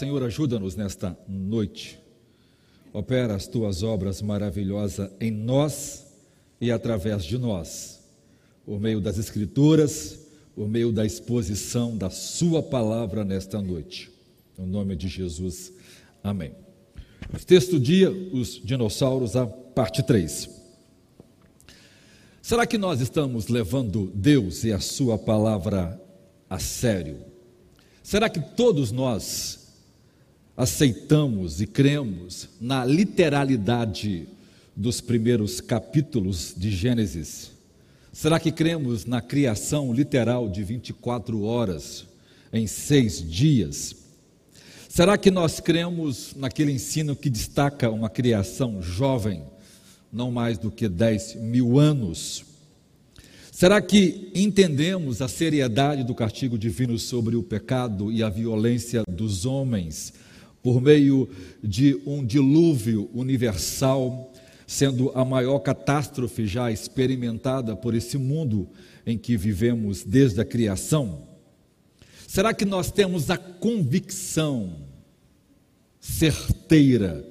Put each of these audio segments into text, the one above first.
Senhor, ajuda-nos nesta noite. Opera as tuas obras maravilhosas em nós e através de nós, por meio das Escrituras, por meio da exposição da Sua palavra nesta noite. No nome de Jesus, amém. Texto dia, os dinossauros, a parte 3. Será que nós estamos levando Deus e a Sua palavra a sério? Será que todos nós aceitamos e cremos na literalidade dos primeiros capítulos de Gênesis? Será que cremos na criação literal de 24 horas em seis dias? Será que nós cremos naquele ensino que destaca uma criação jovem, não mais do que 10 mil anos? Será que entendemos a seriedade do castigo divino sobre o pecado e a violência dos homens por meio de um dilúvio universal, sendo a maior catástrofe já experimentada por esse mundo em que vivemos desde a criação? Será que nós temos a convicção certeira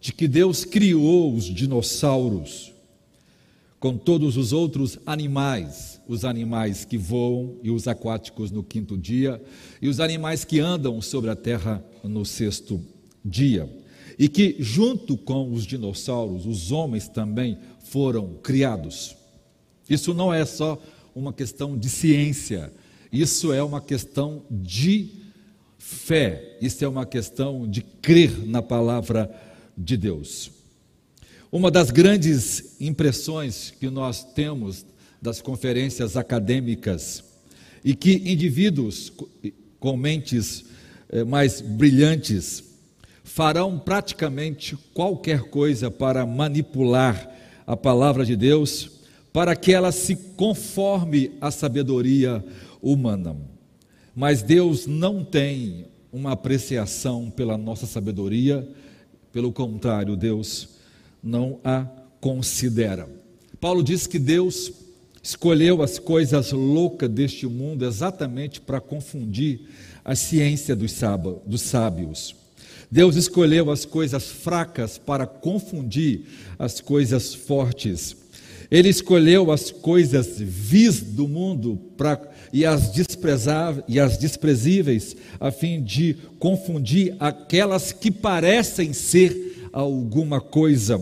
de que Deus criou os dinossauros com todos os outros animais, os animais que voam e os aquáticos no quinto dia, e os animais que andam sobre a terra no sexto dia. E que, junto com os dinossauros, os homens também foram criados. Isso não é só uma questão de ciência, isso é uma questão de fé, isso é uma questão de crer na palavra de Deus. Uma das grandes impressões que nós temos das conferências acadêmicas e que indivíduos com mentes mais brilhantes farão praticamente qualquer coisa para manipular a palavra de Deus para que ela se conforme à sabedoria humana. Mas Deus não tem uma apreciação pela nossa sabedoria, pelo contrário, Deus não a considera. Paulo diz que Deus escolheu as coisas loucas deste mundo exatamente para confundir a ciência dos sábios. Deus escolheu as coisas fracas para confundir as coisas fortes. Ele escolheu as coisas vis do mundo pra, e, as e as desprezíveis, a fim de confundir aquelas que parecem ser alguma coisa,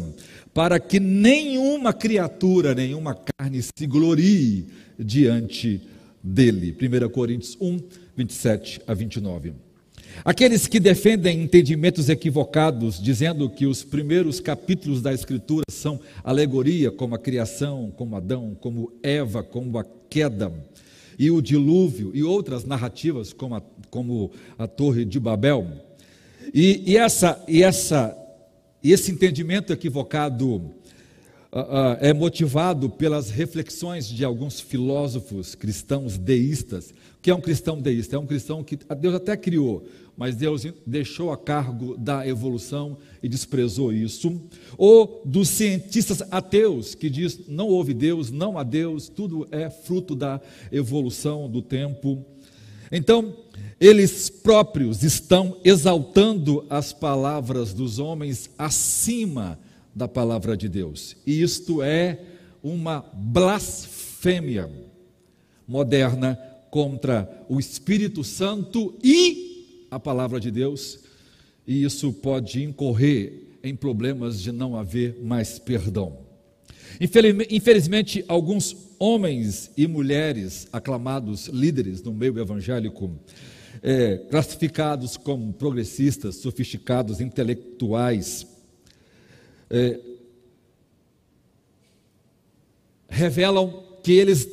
para que nenhuma criatura, nenhuma carne se glorie diante dele. 1 Coríntios 1, 27 a 29. Aqueles que defendem entendimentos equivocados, dizendo que os primeiros capítulos da Escritura são alegoria, como a criação, como Adão, como Eva, como a queda e o dilúvio, e outras narrativas, como a, como a Torre de Babel. E, e essa, e, essa, e esse entendimento equivocado uh, é motivado pelas reflexões de alguns filósofos cristãos deístas. O que é um cristão deísta? É um cristão que Deus até criou, mas Deus deixou a cargo da evolução e desprezou isso, ou dos cientistas ateus que diz não houve Deus, não há Deus, tudo é fruto da evolução do tempo. Então, eles próprios estão exaltando as palavras dos homens acima da palavra de Deus. E isto é uma blasfêmia moderna contra o Espírito Santo e a palavra de Deus, e isso pode incorrer em problemas de não haver mais perdão. Infelizmente, alguns homens e mulheres aclamados líderes no meio evangélico, é, classificados como progressistas, sofisticados, intelectuais, é, revelam que eles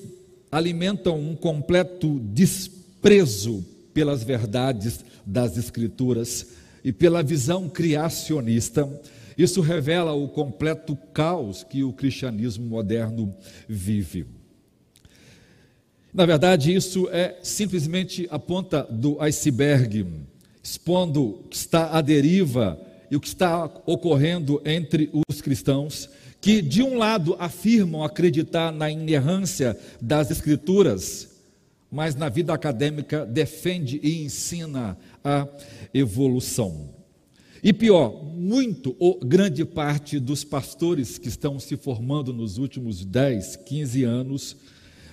alimentam um completo desprezo pelas verdades das Escrituras e pela visão criacionista, isso revela o completo caos que o cristianismo moderno vive. Na verdade, isso é simplesmente a ponta do iceberg, expondo que está à deriva e o que está ocorrendo entre os cristãos, que de um lado afirmam acreditar na inerrância das Escrituras, mas na vida acadêmica defende e ensina a evolução. E pior, muito ou grande parte dos pastores que estão se formando nos últimos 10, 15 anos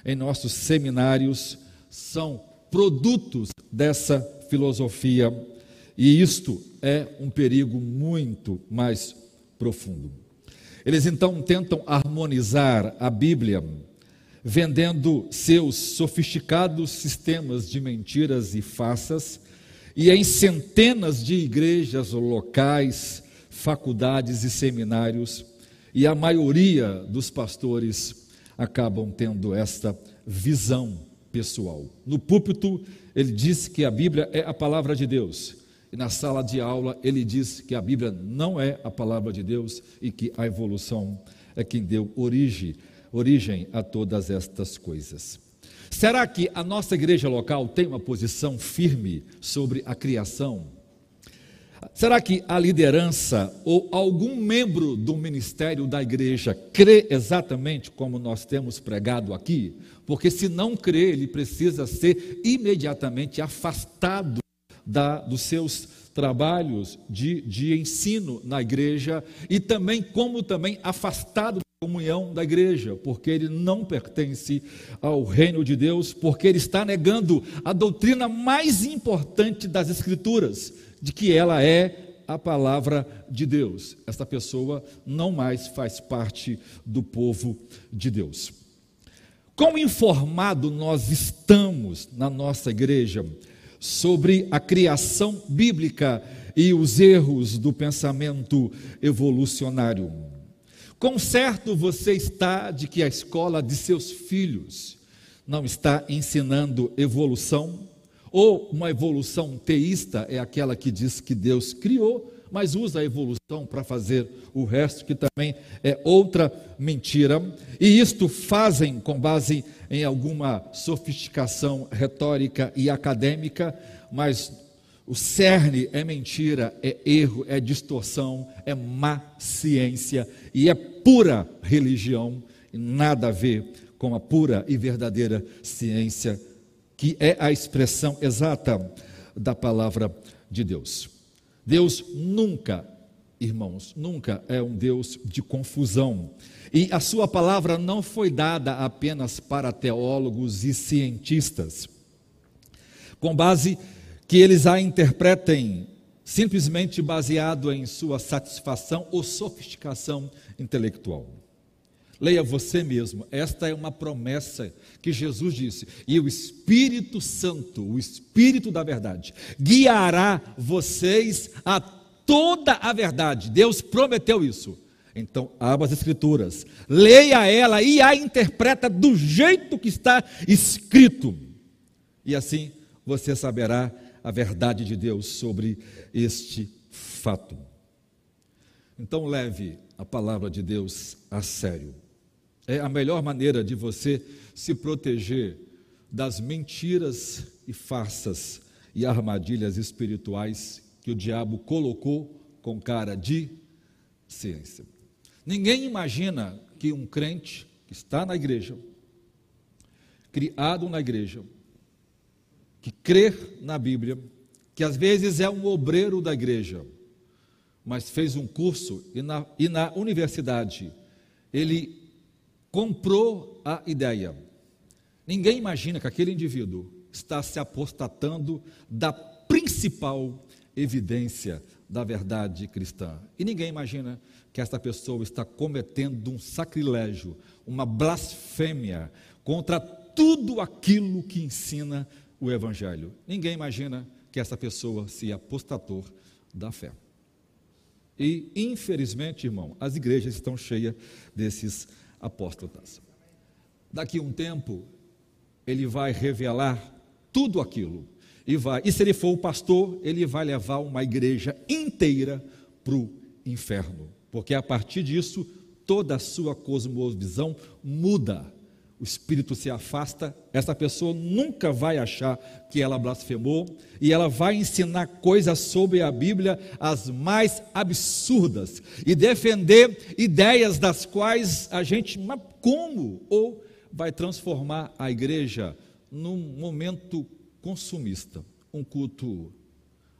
em nossos seminários são produtos dessa filosofia, e isto é um perigo muito mais profundo. Eles então tentam harmonizar a Bíblia, vendendo seus sofisticados sistemas de mentiras e farsas, e em centenas de igrejas locais, faculdades e seminários, e a maioria dos pastores acabam tendo esta visão pessoal. No púlpito, ele diz que a Bíblia é a palavra de Deus. E na sala de aula, ele diz que a Bíblia não é a palavra de Deus e que a evolução é quem deu origem, origem a todas estas coisas. Será que a nossa igreja local tem uma posição firme sobre a criação? Será que a liderança ou algum membro do ministério da igreja crê exatamente como nós temos pregado aqui? Porque se não crê, ele precisa ser imediatamente afastado da, dos seus trabalhos de, de ensino na igreja e também como também afastado da comunhão da igreja, porque ele não pertence ao reino de Deus, porque ele está negando a doutrina mais importante das escrituras, de que ela é a palavra de Deus. Esta pessoa não mais faz parte do povo de Deus. Quão informado nós estamos na nossa igreja sobre a criação bíblica e os erros do pensamento evolucionário. Com certo você está de que a escola de seus filhos não está ensinando evolução, ou uma evolução teísta é aquela que diz que Deus criou, mas usa a evolução para fazer o resto, que também é outra mentira. E isto fazem com base em alguma sofisticação retórica e acadêmica, mas o cerne é mentira, é erro, é distorção, é má ciência e é pura religião, e nada a ver com a pura e verdadeira ciência, que é a expressão exata da palavra de Deus. Deus nunca, irmãos, nunca é um Deus de confusão. E a sua palavra não foi dada apenas para teólogos e cientistas, com base que eles a interpretem simplesmente baseado em sua satisfação ou sofisticação intelectual. Leia você mesmo, esta é uma promessa que Jesus disse, e o Espírito Santo, o Espírito da verdade, guiará vocês a toda a verdade. Deus prometeu isso. Então, abra as Escrituras, leia ela e a interpreta do jeito que está escrito. E assim você saberá a verdade de Deus sobre este fato. Então, leve a palavra de Deus a sério. É a melhor maneira de você se proteger das mentiras e farsas e armadilhas espirituais que o diabo colocou com cara de ciência. Ninguém imagina que um crente que está na igreja, criado na igreja, que crê na Bíblia, que às vezes é um obreiro da igreja, mas fez um curso e na, e na universidade ele comprou a ideia. Ninguém imagina que aquele indivíduo está se apostatando da principal evidência da verdade cristã. E ninguém imagina que esta pessoa está cometendo um sacrilégio, uma blasfêmia contra tudo aquilo que ensina o Evangelho. Ninguém imagina que essa pessoa se apostatou da fé. E, infelizmente, irmão, as igrejas estão cheias desses apóstatas. Daqui a um tempo, ele vai revelar tudo aquilo. E, vai, e se ele for o pastor, ele vai levar uma igreja inteira para o inferno. Porque a partir disso, toda a sua cosmovisão muda o espírito se afasta, essa pessoa nunca vai achar que ela blasfemou. E ela vai ensinar coisas sobre a Bíblia as mais absurdas. E defender ideias das quais a gente, mas como? Ou vai transformar a igreja num momento consumista, um culto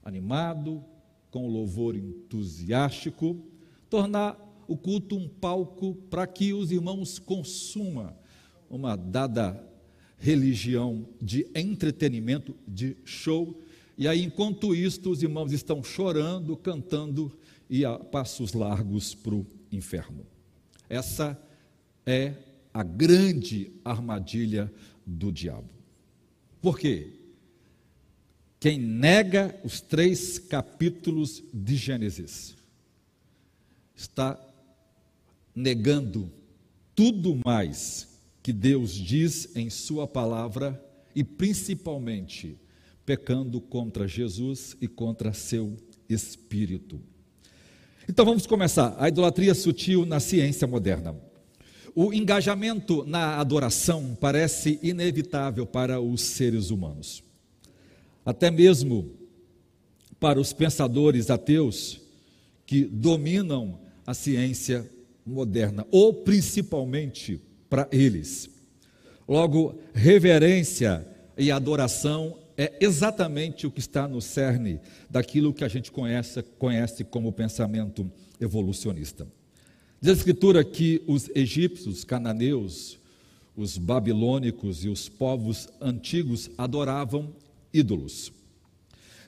animado, com louvor entusiástico, tornar o culto um palco para que os irmãos consumam uma dada religião de entretenimento, de show. E aí, enquanto isto, os irmãos estão chorando, cantando e a passos largos para o inferno. Essa é a grande armadilha do diabo. Por quê? Quem nega os três capítulos de Gênesis está negando tudo mais que Deus diz em Sua palavra e principalmente pecando contra Jesus e contra seu espírito. Então vamos começar. A idolatria sutil na ciência moderna. O engajamento na adoração parece inevitável para os seres humanos. Até mesmo para os pensadores ateus que dominam a ciência moderna, ou principalmente para eles. Logo, reverência e adoração é exatamente o que está no cerne daquilo que a gente conhece, conhece como pensamento evolucionista. Diz a Escritura que os egípcios, os cananeus, os babilônicos e os povos antigos adoravam ídolos.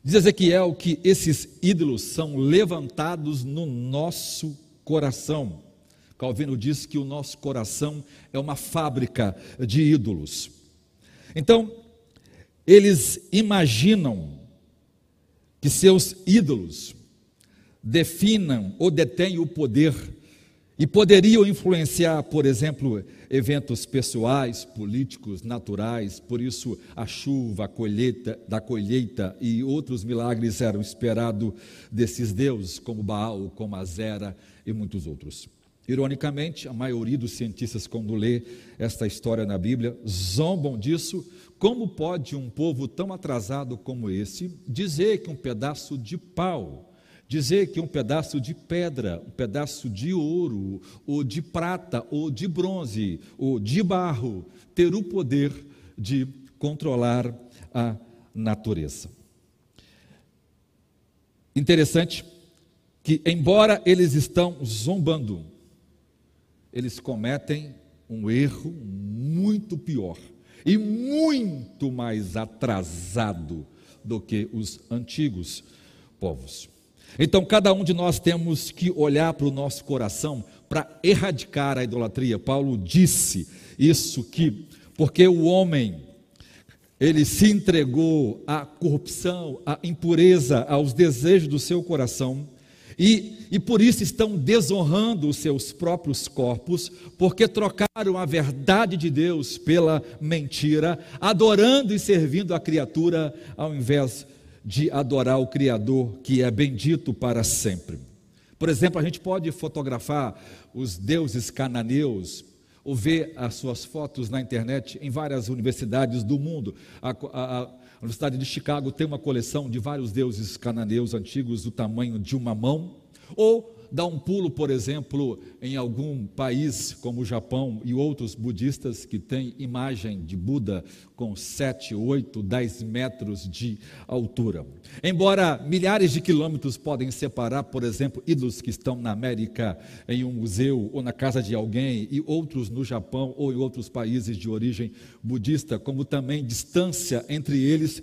Diz Ezequiel que esses ídolos são levantados no nosso coração. Calvino diz que o nosso coração é uma fábrica de ídolos. Então, eles imaginam que seus ídolos definam ou detêm o poder e poderiam influenciar, por exemplo, eventos pessoais, políticos, naturais. Por isso, a chuva, a colheita da colheita e outros milagres eram esperados desses deuses, como Baal, como Azera e muitos outros. Ironicamente, a maioria dos cientistas, quando lê esta história na Bíblia, zombam disso. Como pode um povo tão atrasado como esse dizer que um pedaço de pau, dizer que um pedaço de pedra, um pedaço de ouro, ou de prata, ou de bronze, ou de barro, ter o poder de controlar a natureza? Interessante que, embora eles estão zombando, eles cometem um erro muito pior e muito mais atrasado do que os antigos povos. Então, cada um de nós temos que olhar para o nosso coração para erradicar a idolatria. Paulo disse isso que porque o homem ele se entregou à corrupção, à impureza, aos desejos do seu coração, e, e por isso estão desonrando os seus próprios corpos, porque trocaram a verdade de Deus pela mentira, adorando e servindo a criatura, ao invés de adorar o Criador, que é bendito para sempre. Por exemplo, a gente pode fotografar os deuses cananeus, ou ver as suas fotos na internet em várias universidades do mundo. A, a, a, Universidade de Chicago tem uma coleção de vários deuses cananeus antigos do tamanho de uma mão. Ou dar um pulo, por exemplo, em algum país como o Japão e outros budistas que têm imagem de Buda com 7, 8, 10 metros de altura. Embora milhares de quilômetros podem separar, por exemplo, ídolos que estão na América em um museu ou na casa de alguém e outros no Japão ou em outros países de origem budista, como também distância entre eles,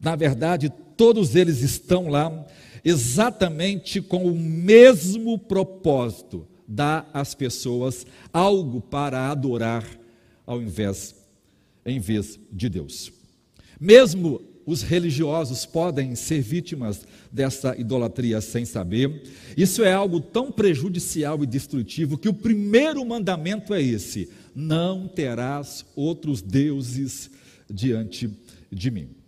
na verdade, todos eles estão lá exatamente com o mesmo propósito, dar às pessoas algo para adorar ao invés em vez de Deus. Mesmo os religiosos podem ser vítimas dessa idolatria sem saber. Isso é algo tão prejudicial e destrutivo que o primeiro mandamento é esse: não terás outros deuses diante de mim.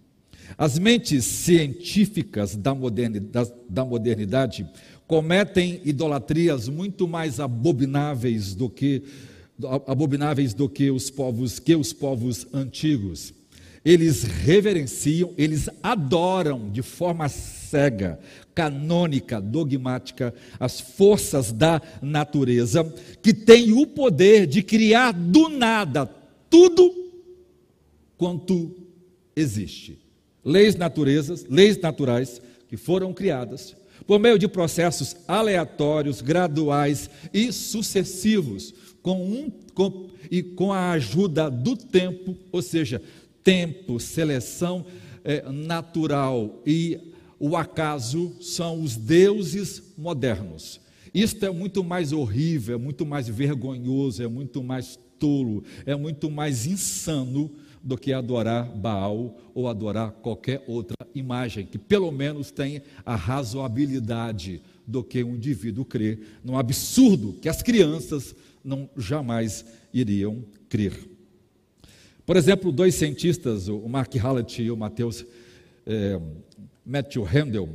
As mentes científicas da modernidade, da modernidade cometem idolatrias muito mais abomináveis do que abomináveis do que os povos que os povos antigos. Eles reverenciam, eles adoram de forma cega, canônica, dogmática as forças da natureza que têm o poder de criar do nada tudo quanto existe. Leis naturezas, leis naturais que foram criadas por meio de processos aleatórios, graduais e sucessivos, com um, com, e com a ajuda do tempo, ou seja, tempo, seleção é, natural e o acaso são os deuses modernos. Isto é muito mais horrível, é muito mais vergonhoso, é muito mais tolo, é muito mais insano do que adorar Baal ou adorar qualquer outra imagem, que pelo menos tem a razoabilidade do que um indivíduo crer num absurdo que as crianças não jamais iriam crer. Por exemplo, dois cientistas, o Mark Hallett e o Matheus é, Matthew Handel,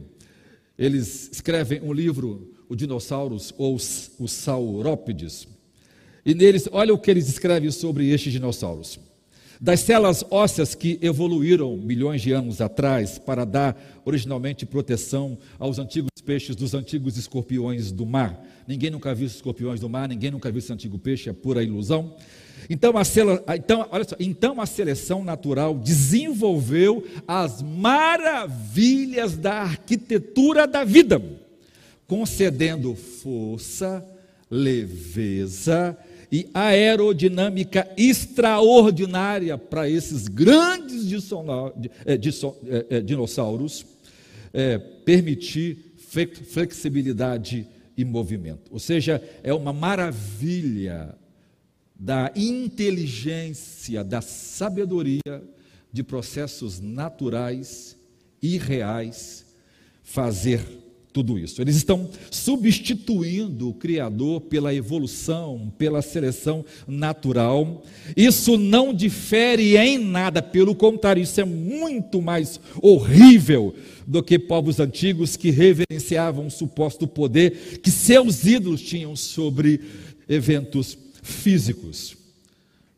eles escrevem um livro, O Dinossauros ou os, Saurópodes, e neles, olha o que eles escrevem sobre estes dinossauros. Das células ósseas que evoluíram milhões de anos atrás para dar originalmente proteção aos antigos peixes dos antigos escorpiões do mar. Ninguém nunca viu escorpiões do mar, ninguém nunca viu esse antigo peixe, é pura ilusão. Então a, célula, então, olha só, então a seleção natural desenvolveu as maravilhas da arquitetura da vida, concedendo força, leveza e aerodinâmica extraordinária para esses grandes é, é, é, dinossauros, é, permitir flexibilidade e movimento. Ou seja, é uma maravilha da inteligência, da sabedoria de processos naturais e reais fazer tudo isso. Eles estão substituindo o Criador pela evolução, pela seleção natural. Isso não difere em nada, pelo contrário, isso é muito mais horrível do que povos antigos que reverenciavam o suposto poder que seus ídolos tinham sobre eventos físicos.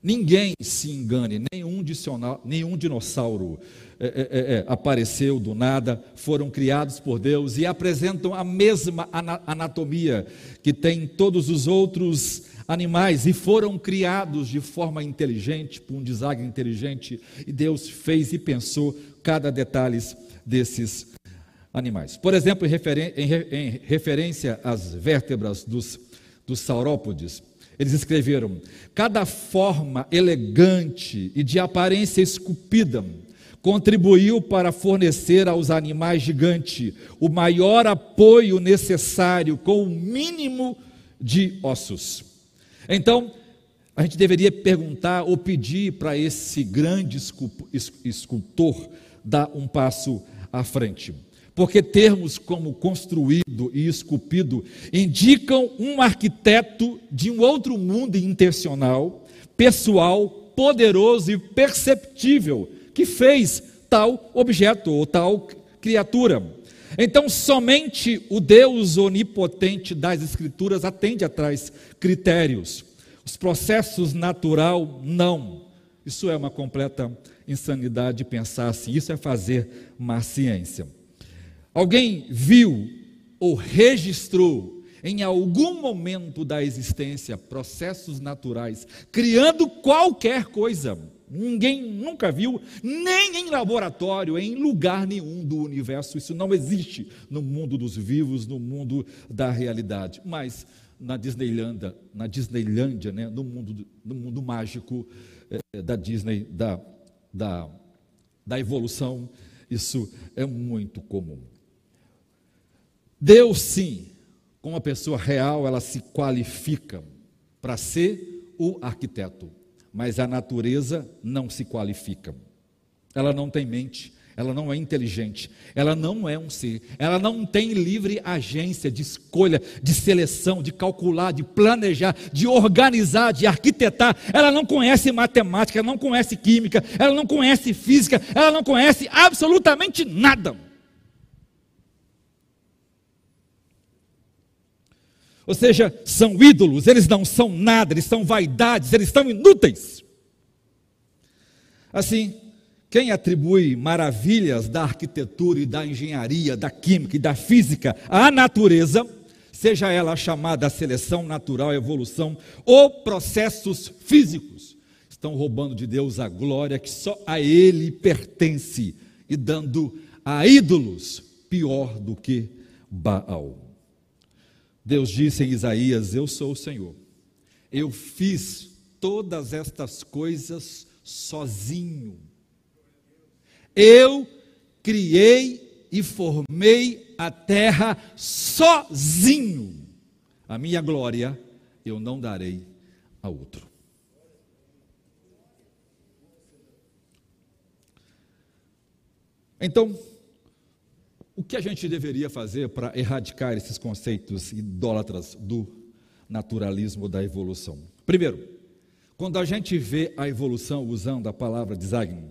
Ninguém se engane, nenhum, nenhum dinossauro é, é, é, é, apareceu do nada, foram criados por Deus e apresentam a mesma anatomia que tem todos os outros animais e foram criados de forma inteligente, por um design inteligente, e Deus fez e pensou cada detalhe desses animais. Por exemplo, em, referência às vértebras dos, dos saurópodes, eles escreveram: cada forma elegante e de aparência esculpida contribuiu para fornecer aos animais gigantes o maior apoio necessário com o mínimo de ossos. Então, a gente deveria perguntar ou pedir para esse grande escultor dar um passo à frente porque termos como construído e esculpido indicam um arquiteto de um outro mundo intencional, pessoal, poderoso e perceptível, que fez tal objeto ou tal criatura. Então, somente o Deus onipotente das Escrituras atende a tais critérios. Os processos natural, não. Isso é uma completa insanidade pensar assim. Isso é fazer má ciência. Alguém viu ou registrou em algum momento da existência processos naturais criando qualquer coisa? Ninguém nunca viu, nem em laboratório, em lugar nenhum do universo. Isso não existe no mundo dos vivos, no mundo da realidade. Mas na Disneylândia, na Disneylândia, né, no, mundo, no mundo mágico é, da Disney, da, da, da evolução, isso é muito comum. Deus, sim, com uma pessoa real, ela se qualifica para ser o arquiteto, mas a natureza não se qualifica. Ela não tem mente, ela não é inteligente, ela não é um ser, ela não tem livre agência de escolha, de seleção, de calcular, de planejar, de organizar, de arquitetar. Ela não conhece matemática, ela não conhece química, ela não conhece física, ela não conhece absolutamente nada. Ou seja, são ídolos, eles não são nada, eles são vaidades, eles estão inúteis. Assim, quem atribui maravilhas da arquitetura e da engenharia, da química e da física à natureza, seja ela chamada seleção natural, evolução ou processos físicos, estão roubando de Deus a glória que só a Ele pertence e dando a ídolos pior do que Baal. Deus disse em Isaías: Eu sou o Senhor. Eu fiz todas estas coisas sozinho. Eu criei e formei a terra sozinho. A minha glória eu não darei a outro. Então, o que a gente deveria fazer para erradicar esses conceitos idólatras do naturalismo da evolução? Primeiro, quando a gente vê a evolução usando a palavra design,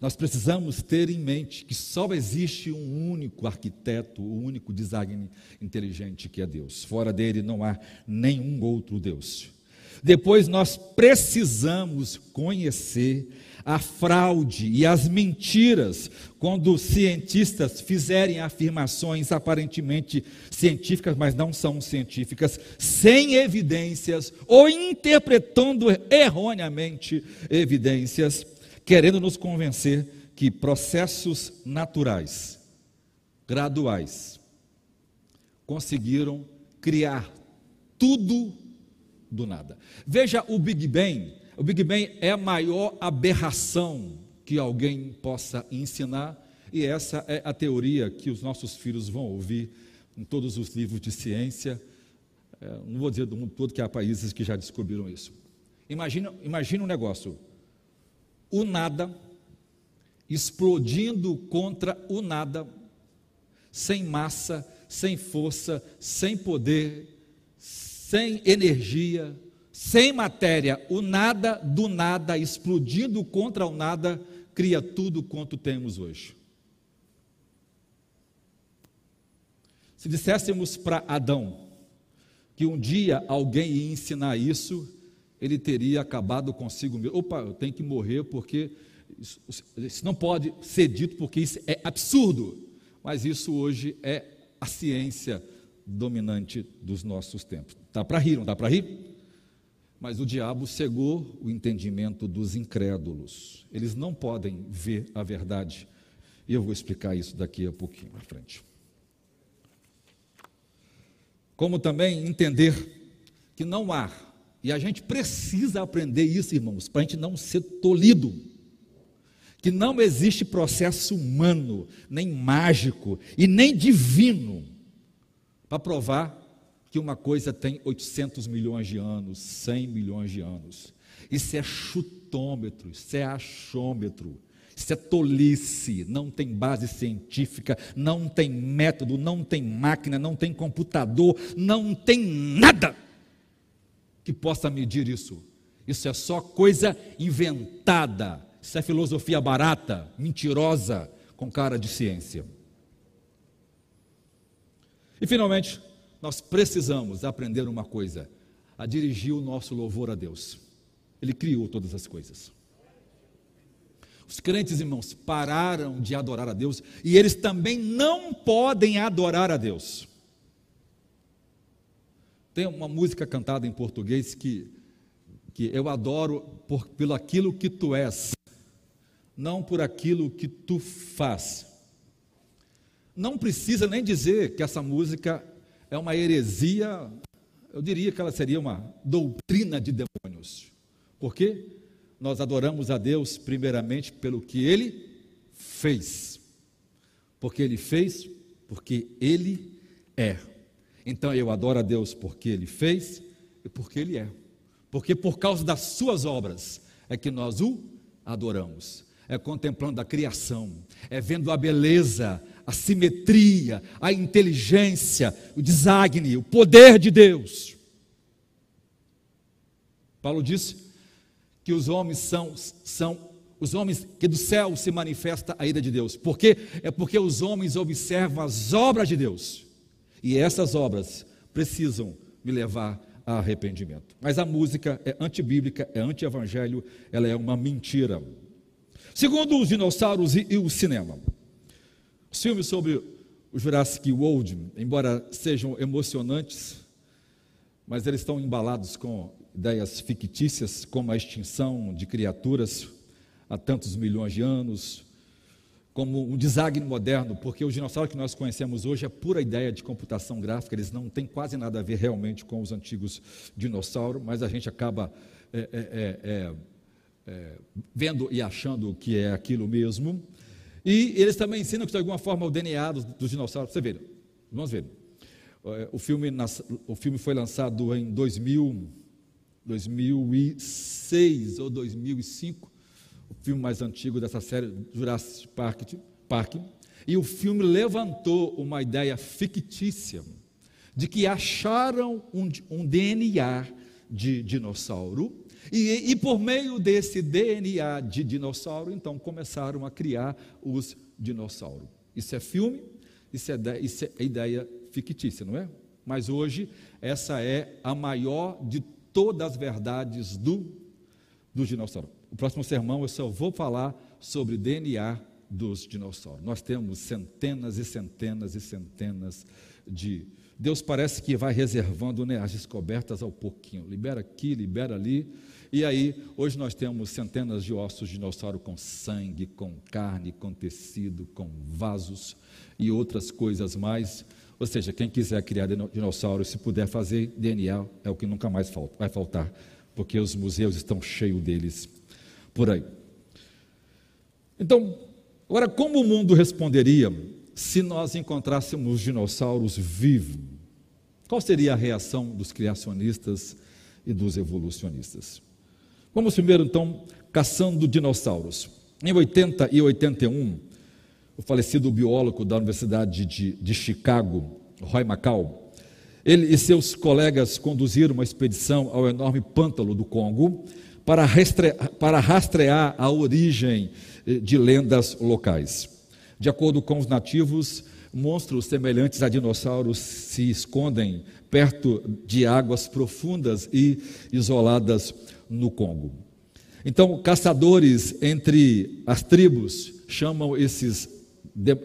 nós precisamos ter em mente que só existe um único arquiteto, o um único design inteligente que é Deus. Fora dele não há nenhum outro Deus. Depois nós precisamos conhecer a fraude e as mentiras quando cientistas fizerem afirmações aparentemente científicas, mas não são científicas, sem evidências ou interpretando erroneamente evidências querendo nos convencer que processos naturais, graduais, conseguiram criar tudo do nada. Veja o Big Bang. O Big Bang é a maior aberração que alguém possa ensinar, e essa é a teoria que os nossos filhos vão ouvir em todos os livros de ciência. É, não vou dizer do mundo todo, que há países que já descobriram isso. Imagina, imagina um negócio: o nada, explodindo contra o nada, sem massa, sem força, sem poder, sem energia, sem matéria, o nada do nada explodindo contra o nada, cria tudo quanto temos hoje. Se disséssemos para Adão que um dia alguém ia ensinar isso, ele teria acabado consigo mesmo. Opa, eu tenho que morrer porque isso, isso não pode ser dito porque isso é absurdo. Mas isso hoje é a ciência dominante dos nossos tempos. Dá para rir, não dá para rir? Mas o diabo cegou o entendimento dos incrédulos. Eles não podem ver a verdade. E eu vou explicar isso daqui a pouquinho à frente. Como também entender que não há e a gente precisa aprender isso, irmãos, para a gente não ser tolido. Que não existe processo humano, nem mágico e nem divino para provar que uma coisa tem 800 milhões de anos, 100 milhões de anos. Isso é chutômetro, isso é achômetro, isso é tolice, não tem base científica, não tem método, não tem máquina, não tem computador, não tem nada que possa medir isso. Isso é só coisa inventada. Isso é filosofia barata, mentirosa, com cara de ciência. E finalmente, nós precisamos aprender uma coisa: a dirigir o nosso louvor a Deus. Ele criou todas as coisas. Os crentes irmãos pararam de adorar a Deus e eles também não podem adorar a Deus. Tem uma música cantada em português que, que eu adoro por, pelo aquilo que tu és, não por aquilo que tu faz. Não precisa nem dizer que essa música é uma heresia, eu diria que ela seria uma doutrina de demônios. Por quê? Nós adoramos a Deus primeiramente pelo que Ele fez. Porque Ele fez, porque Ele é. Então eu adoro a Deus porque Ele fez e porque Ele é. Porque por causa das Suas obras é que nós o adoramos. É contemplando a criação, é vendo a beleza, a simetria, a inteligência, o design, o poder de Deus. Paulo disse que os homens são, são os homens que do céu se manifesta a ira de Deus. Por quê? É porque os homens observam as obras de Deus e essas obras precisam me levar a arrependimento. Mas a música é antibíblica, é anti-evangelho, ela é uma mentira. Segundo os dinossauros e, e o cinema, os filmes sobre o Jurassic World, embora sejam emocionantes, mas eles estão embalados com ideias fictícias como a extinção de criaturas há tantos milhões de anos, como um design moderno, porque o dinossauro que nós conhecemos hoje é pura ideia de computação gráfica, eles não têm quase nada a ver realmente com os antigos dinossauros, mas a gente acaba é, é, é, é, é vendo e achando que é aquilo mesmo. E eles também ensinam que, de alguma forma, o DNA dos, dos dinossauros. Você vê, vamos ver. É, o filme, o filme foi lançado em 2000, 2006 ou 2005 o filme mais antigo dessa série, Jurassic Park, Park, e o filme levantou uma ideia fictícia de que acharam um, um DNA de dinossauro e, e, por meio desse DNA de dinossauro, então começaram a criar os dinossauros. Isso é filme, isso é, isso é ideia fictícia, não é? Mas hoje, essa é a maior de todas as verdades do, do dinossauro. O próximo sermão eu só vou falar sobre DNA dos dinossauros. Nós temos centenas e centenas e centenas de. Deus parece que vai reservando né, as descobertas ao pouquinho. Libera aqui, libera ali. E aí, hoje nós temos centenas de ossos de dinossauro com sangue, com carne, com tecido, com vasos e outras coisas mais. Ou seja, quem quiser criar dinossauro, se puder fazer DNA, é o que nunca mais falta, vai faltar, porque os museus estão cheios deles por aí. Então, agora, como o mundo responderia se nós encontrássemos dinossauros vivos? Qual seria a reação dos criacionistas e dos evolucionistas? Vamos primeiro, então, caçando dinossauros. Em 80 e 81, o falecido biólogo da Universidade de, de Chicago, Roy Macau, ele e seus colegas conduziram uma expedição ao enorme pântano do Congo para rastrear, para rastrear a origem eh, de lendas locais. De acordo com os nativos, monstros semelhantes a dinossauros se escondem perto de águas profundas e isoladas no Congo. Então, caçadores entre as tribos chamam esses,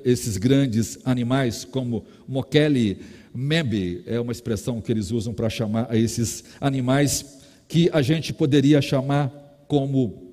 esses grandes animais como Mokele Membe, é uma expressão que eles usam para chamar a esses animais que a gente poderia chamar como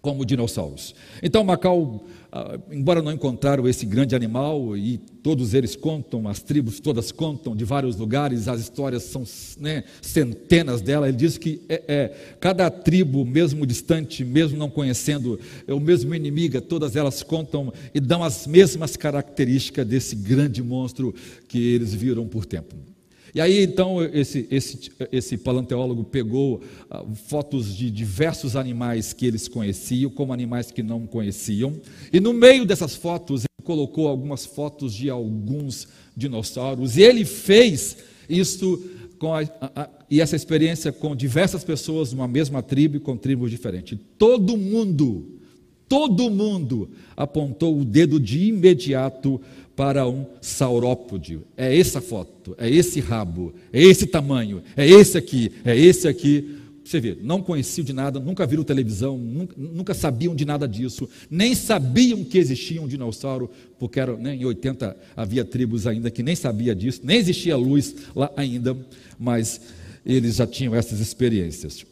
como dinossauros. Então Macau, ah, embora não encontraram esse grande animal e todos eles contam, as tribos todas contam de vários lugares, as histórias são né, centenas delas. Ele diz que é, é, cada tribo, mesmo distante, mesmo não conhecendo, é o mesmo inimigo, todas elas contam e dão as mesmas características desse grande monstro que eles viram por tempo. E aí então esse, esse, esse paleontólogo pegou uh, fotos de diversos animais que eles conheciam, como animais que não conheciam, e no meio dessas fotos ele colocou algumas fotos de alguns dinossauros, e ele fez isso com a, a, a, e essa experiência com diversas pessoas de uma mesma tribo e com tribos diferentes. Todo mundo, todo mundo apontou o dedo de imediato para um saurópode. É essa foto, é esse rabo, é esse tamanho, é esse aqui, é esse aqui. Você vê, não conheciam de nada, nunca viram televisão, nunca, nunca sabiam de nada disso, nem sabiam que existia um dinossauro, porque era, né, em 80 havia tribos ainda que nem sabia disso, nem existia luz lá ainda, mas eles já tinham essas experiências.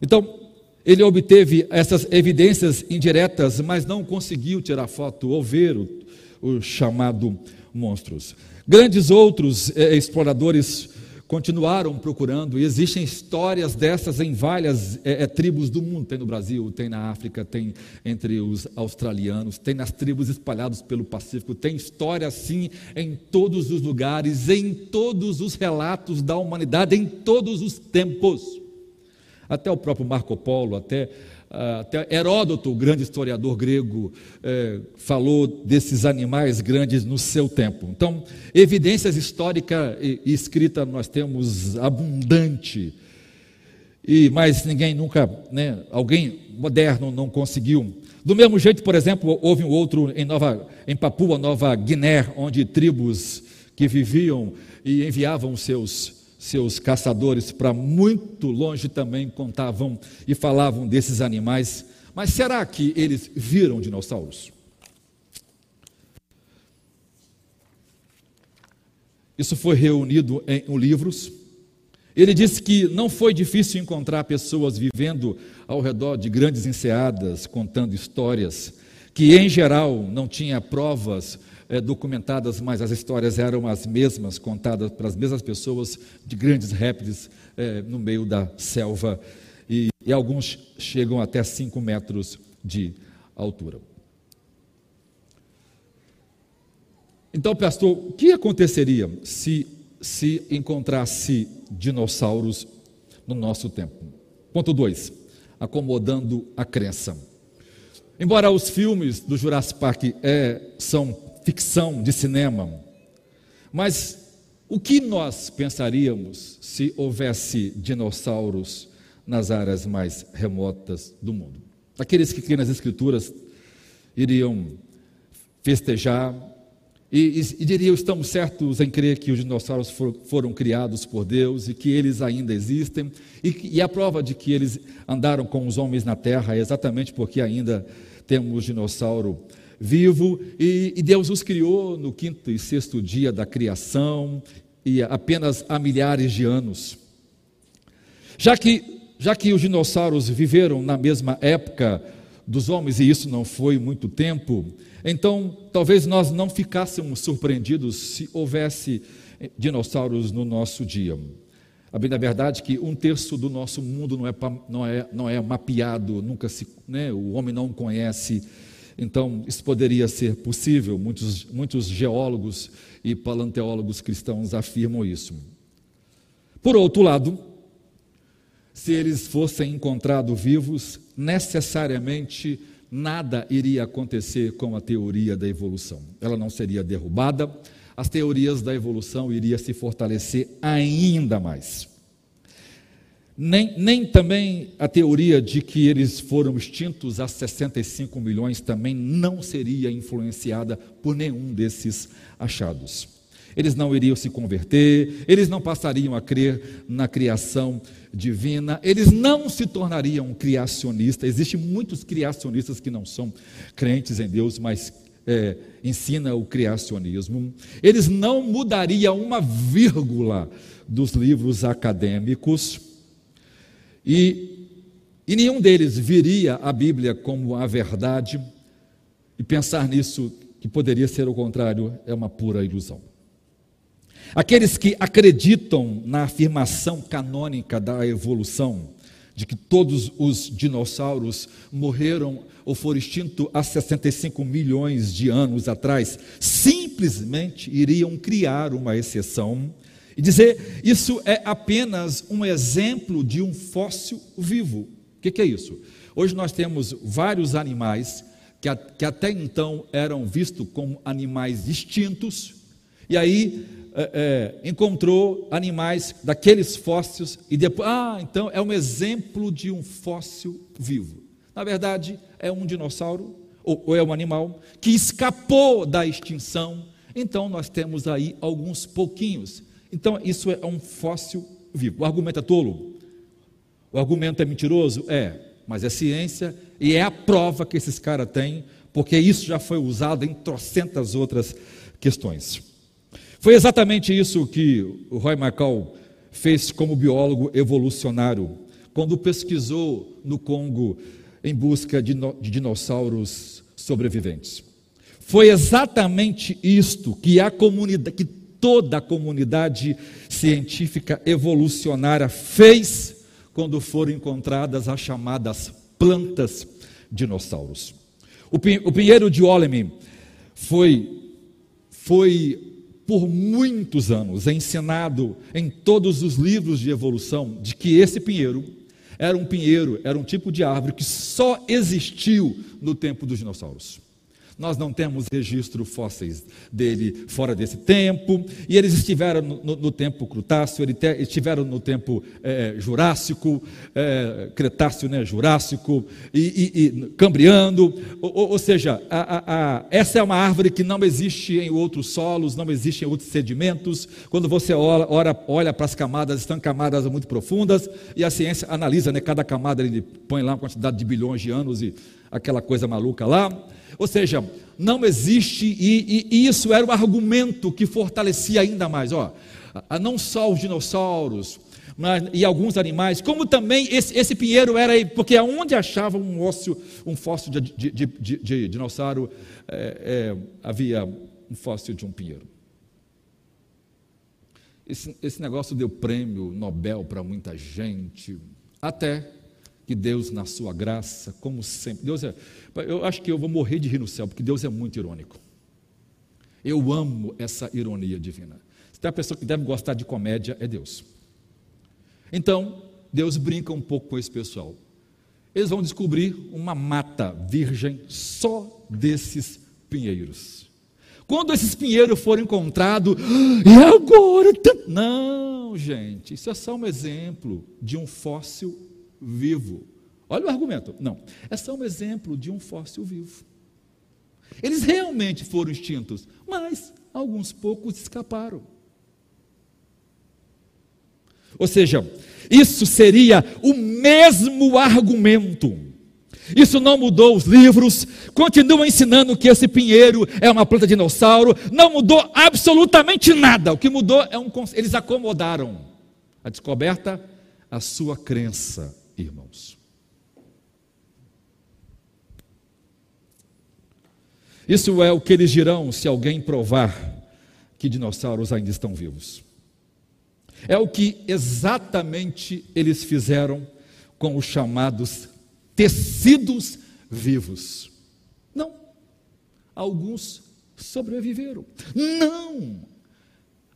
Então, ele obteve essas evidências indiretas, mas não conseguiu tirar foto ou ver o, chamado monstros. Grandes outros eh, exploradores continuaram procurando, e existem histórias dessas em várias eh, tribos do mundo. Tem no Brasil, tem na África, tem entre os australianos, tem nas tribos espalhadas pelo Pacífico, tem história assim em todos os lugares, em todos os relatos da humanidade, em todos os tempos. Até o próprio Marco Polo, até até Heródoto, o grande historiador grego, é, falou desses animais grandes no seu tempo. Então, evidências históricas e, e escrita nós temos abundante, e mas ninguém nunca, né, alguém moderno não conseguiu. Do mesmo jeito, por exemplo, houve um outro em, Nova, em Papua Nova Guiné, onde tribos que viviam e enviavam seus seus caçadores para muito longe também contavam e falavam desses animais. Mas será que eles viram dinossauros? Isso foi reunido em livros Ele disse que não foi difícil encontrar pessoas vivendo ao redor de grandes enseadas, contando histórias, que em geral não tinha provas é, documentadas, mas as histórias eram as mesmas, contadas pelas mesmas pessoas de grandes répteis é, no meio da selva, e, e alguns chegam até 5 metros de altura. Então, pastor, o que aconteceria se se encontrasse dinossauros no nosso tempo. Ponto 2. Acomodando a crença. Embora os filmes do Jurassic Park é, são ficção de cinema, mas o que nós pensaríamos se houvesse dinossauros nas áreas mais remotas do mundo? Aqueles que creem nas Escrituras iriam festejar, e, e, e diria, estamos certos em crer que os dinossauros for, foram criados por Deus e que eles ainda existem. E, e a prova de que eles andaram com os homens na Terra é exatamente porque ainda temos dinossauro vivo. E, e Deus os criou no quinto e sexto dia da criação, e apenas há milhares de anos. Já que, já que os dinossauros viveram na mesma época dos homens, e isso não foi muito tempo, então, talvez nós não ficássemos surpreendidos se houvesse dinossauros no nosso dia. A bem da verdade é que um terço do nosso mundo não é, não é, não é mapeado, nunca se, né, o homem não conhece. Então, isso poderia ser possível. Muitos, muitos geólogos e paleontólogos cristãos afirmam isso. Por outro lado, se eles fossem encontrados vivos, necessariamente nada iria acontecer com a teoria da evolução. Ela não seria derrubada, as teorias da evolução iriam se fortalecer ainda mais. Nem, nem também a teoria de que eles foram extintos há 65 milhões também não seria influenciada por nenhum desses achados eles não iriam se converter, eles não passariam a crer na criação divina, eles não se tornariam criacionistas. Existem muitos criacionistas que não são crentes em Deus, mas é, ensina o criacionismo. Eles não mudariam uma vírgula dos livros acadêmicos e, e nenhum deles viria a Bíblia como a verdade e pensar nisso que poderia ser o contrário é uma pura ilusão. Aqueles que acreditam na afirmação canônica da evolução, de que todos os dinossauros morreram ou foram extintos há 65 milhões de anos atrás, simplesmente iriam criar uma exceção e dizer isso é apenas um exemplo de um fóssil vivo. O que, que, é isso? Hoje nós temos vários animais que, que até então eram vistos como animais extintos, e aí é, é, encontrou animais daqueles fósseis e depois, ah, então é um exemplo de um fóssil vivo. Na verdade, é um dinossauro ou, ou é um animal que escapou da extinção. Então, nós temos aí alguns pouquinhos. Então, isso é um fóssil vivo. O argumento é tolo? O argumento é mentiroso? É, mas é ciência e é a prova que esses caras têm, porque isso já foi usado em trocentas outras questões. Foi exatamente isso que o Roy Macau fez como biólogo evolucionário, quando pesquisou no Congo em busca de, de dinossauros sobreviventes. Foi exatamente isto que a comunidade, que toda a comunidade científica evolucionária fez quando foram encontradas as chamadas plantas dinossauros. O, pinheiro de Olemi foi, foi por muitos anos ensinado em todos os livros de evolução de que esse pinheiro era um pinheiro, era um tipo de árvore que só existiu no tempo dos dinossauros. Nós não temos registro fósseis dele fora desse tempo, e eles estiveram no, no, tempo Crutáceo, eles estiveram no tempo é, Jurássico, é, Cretáceo, né, Jurássico, e, e, e Cambriano, ou, ou seja, a, a, a, essa é uma árvore que não existe em outros solos, não existe em outros sedimentos. Quando você olha, olha para as camadas, estão camadas muito profundas, e a ciência analisa, né, cada camada ele põe lá uma quantidade de bilhões de anos e aquela coisa maluca lá. Ou seja, não existe, e, e, e isso era o argumento que fortalecia ainda mais. Ó, não só os dinossauros, mas, e alguns animais, como também esse, esse pinheiro era, porque aonde achava um ósseo, um fóssil de, de, de, de, de dinossauro, é, é, havia um fóssil de um pinheiro. Esse, esse negócio deu prêmio Nobel para muita gente, até que Deus, na sua graça, como sempre, Deus é, eu acho que eu vou morrer de rir no céu, porque Deus é muito irônico. Eu amo essa ironia divina. Se tem uma pessoa que deve gostar de comédia, é Deus. Então, Deus brinca um pouco com esse pessoal. Eles vão descobrir uma mata virgem só desses pinheiros. Quando esses pinheiros forem encontrados, e agora? Não, gente, isso é só um exemplo de um fóssil vivo. Olha o argumento. Não, é só um exemplo de um fóssil vivo. Eles realmente foram extintos, mas alguns poucos escaparam. Ou seja, isso seria o mesmo argumento. Isso não mudou os livros, continua ensinando que esse pinheiro é uma planta dinossauro, não mudou absolutamente nada. O que mudou é um eles acomodaram a descoberta a sua crença, irmãos. Isso é o que eles dirão se alguém provar que dinossauros ainda estão vivos. É o que exatamente eles fizeram com os chamados tecidos vivos. Não. Alguns sobreviveram. Não.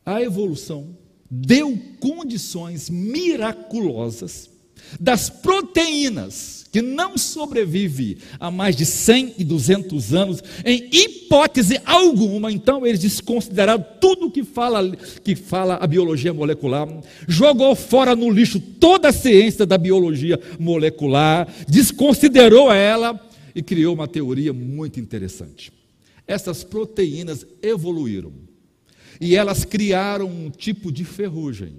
A evolução deu condições miraculosas das proteínas que não sobrevive a mais de 100 e 200 anos, em hipótese alguma, então eles desconsideraram tudo que fala, que fala a biologia molecular, jogou fora no lixo toda a ciência da biologia molecular, desconsiderou ela e criou uma teoria muito interessante. Essas proteínas evoluíram e elas criaram um tipo de ferrugem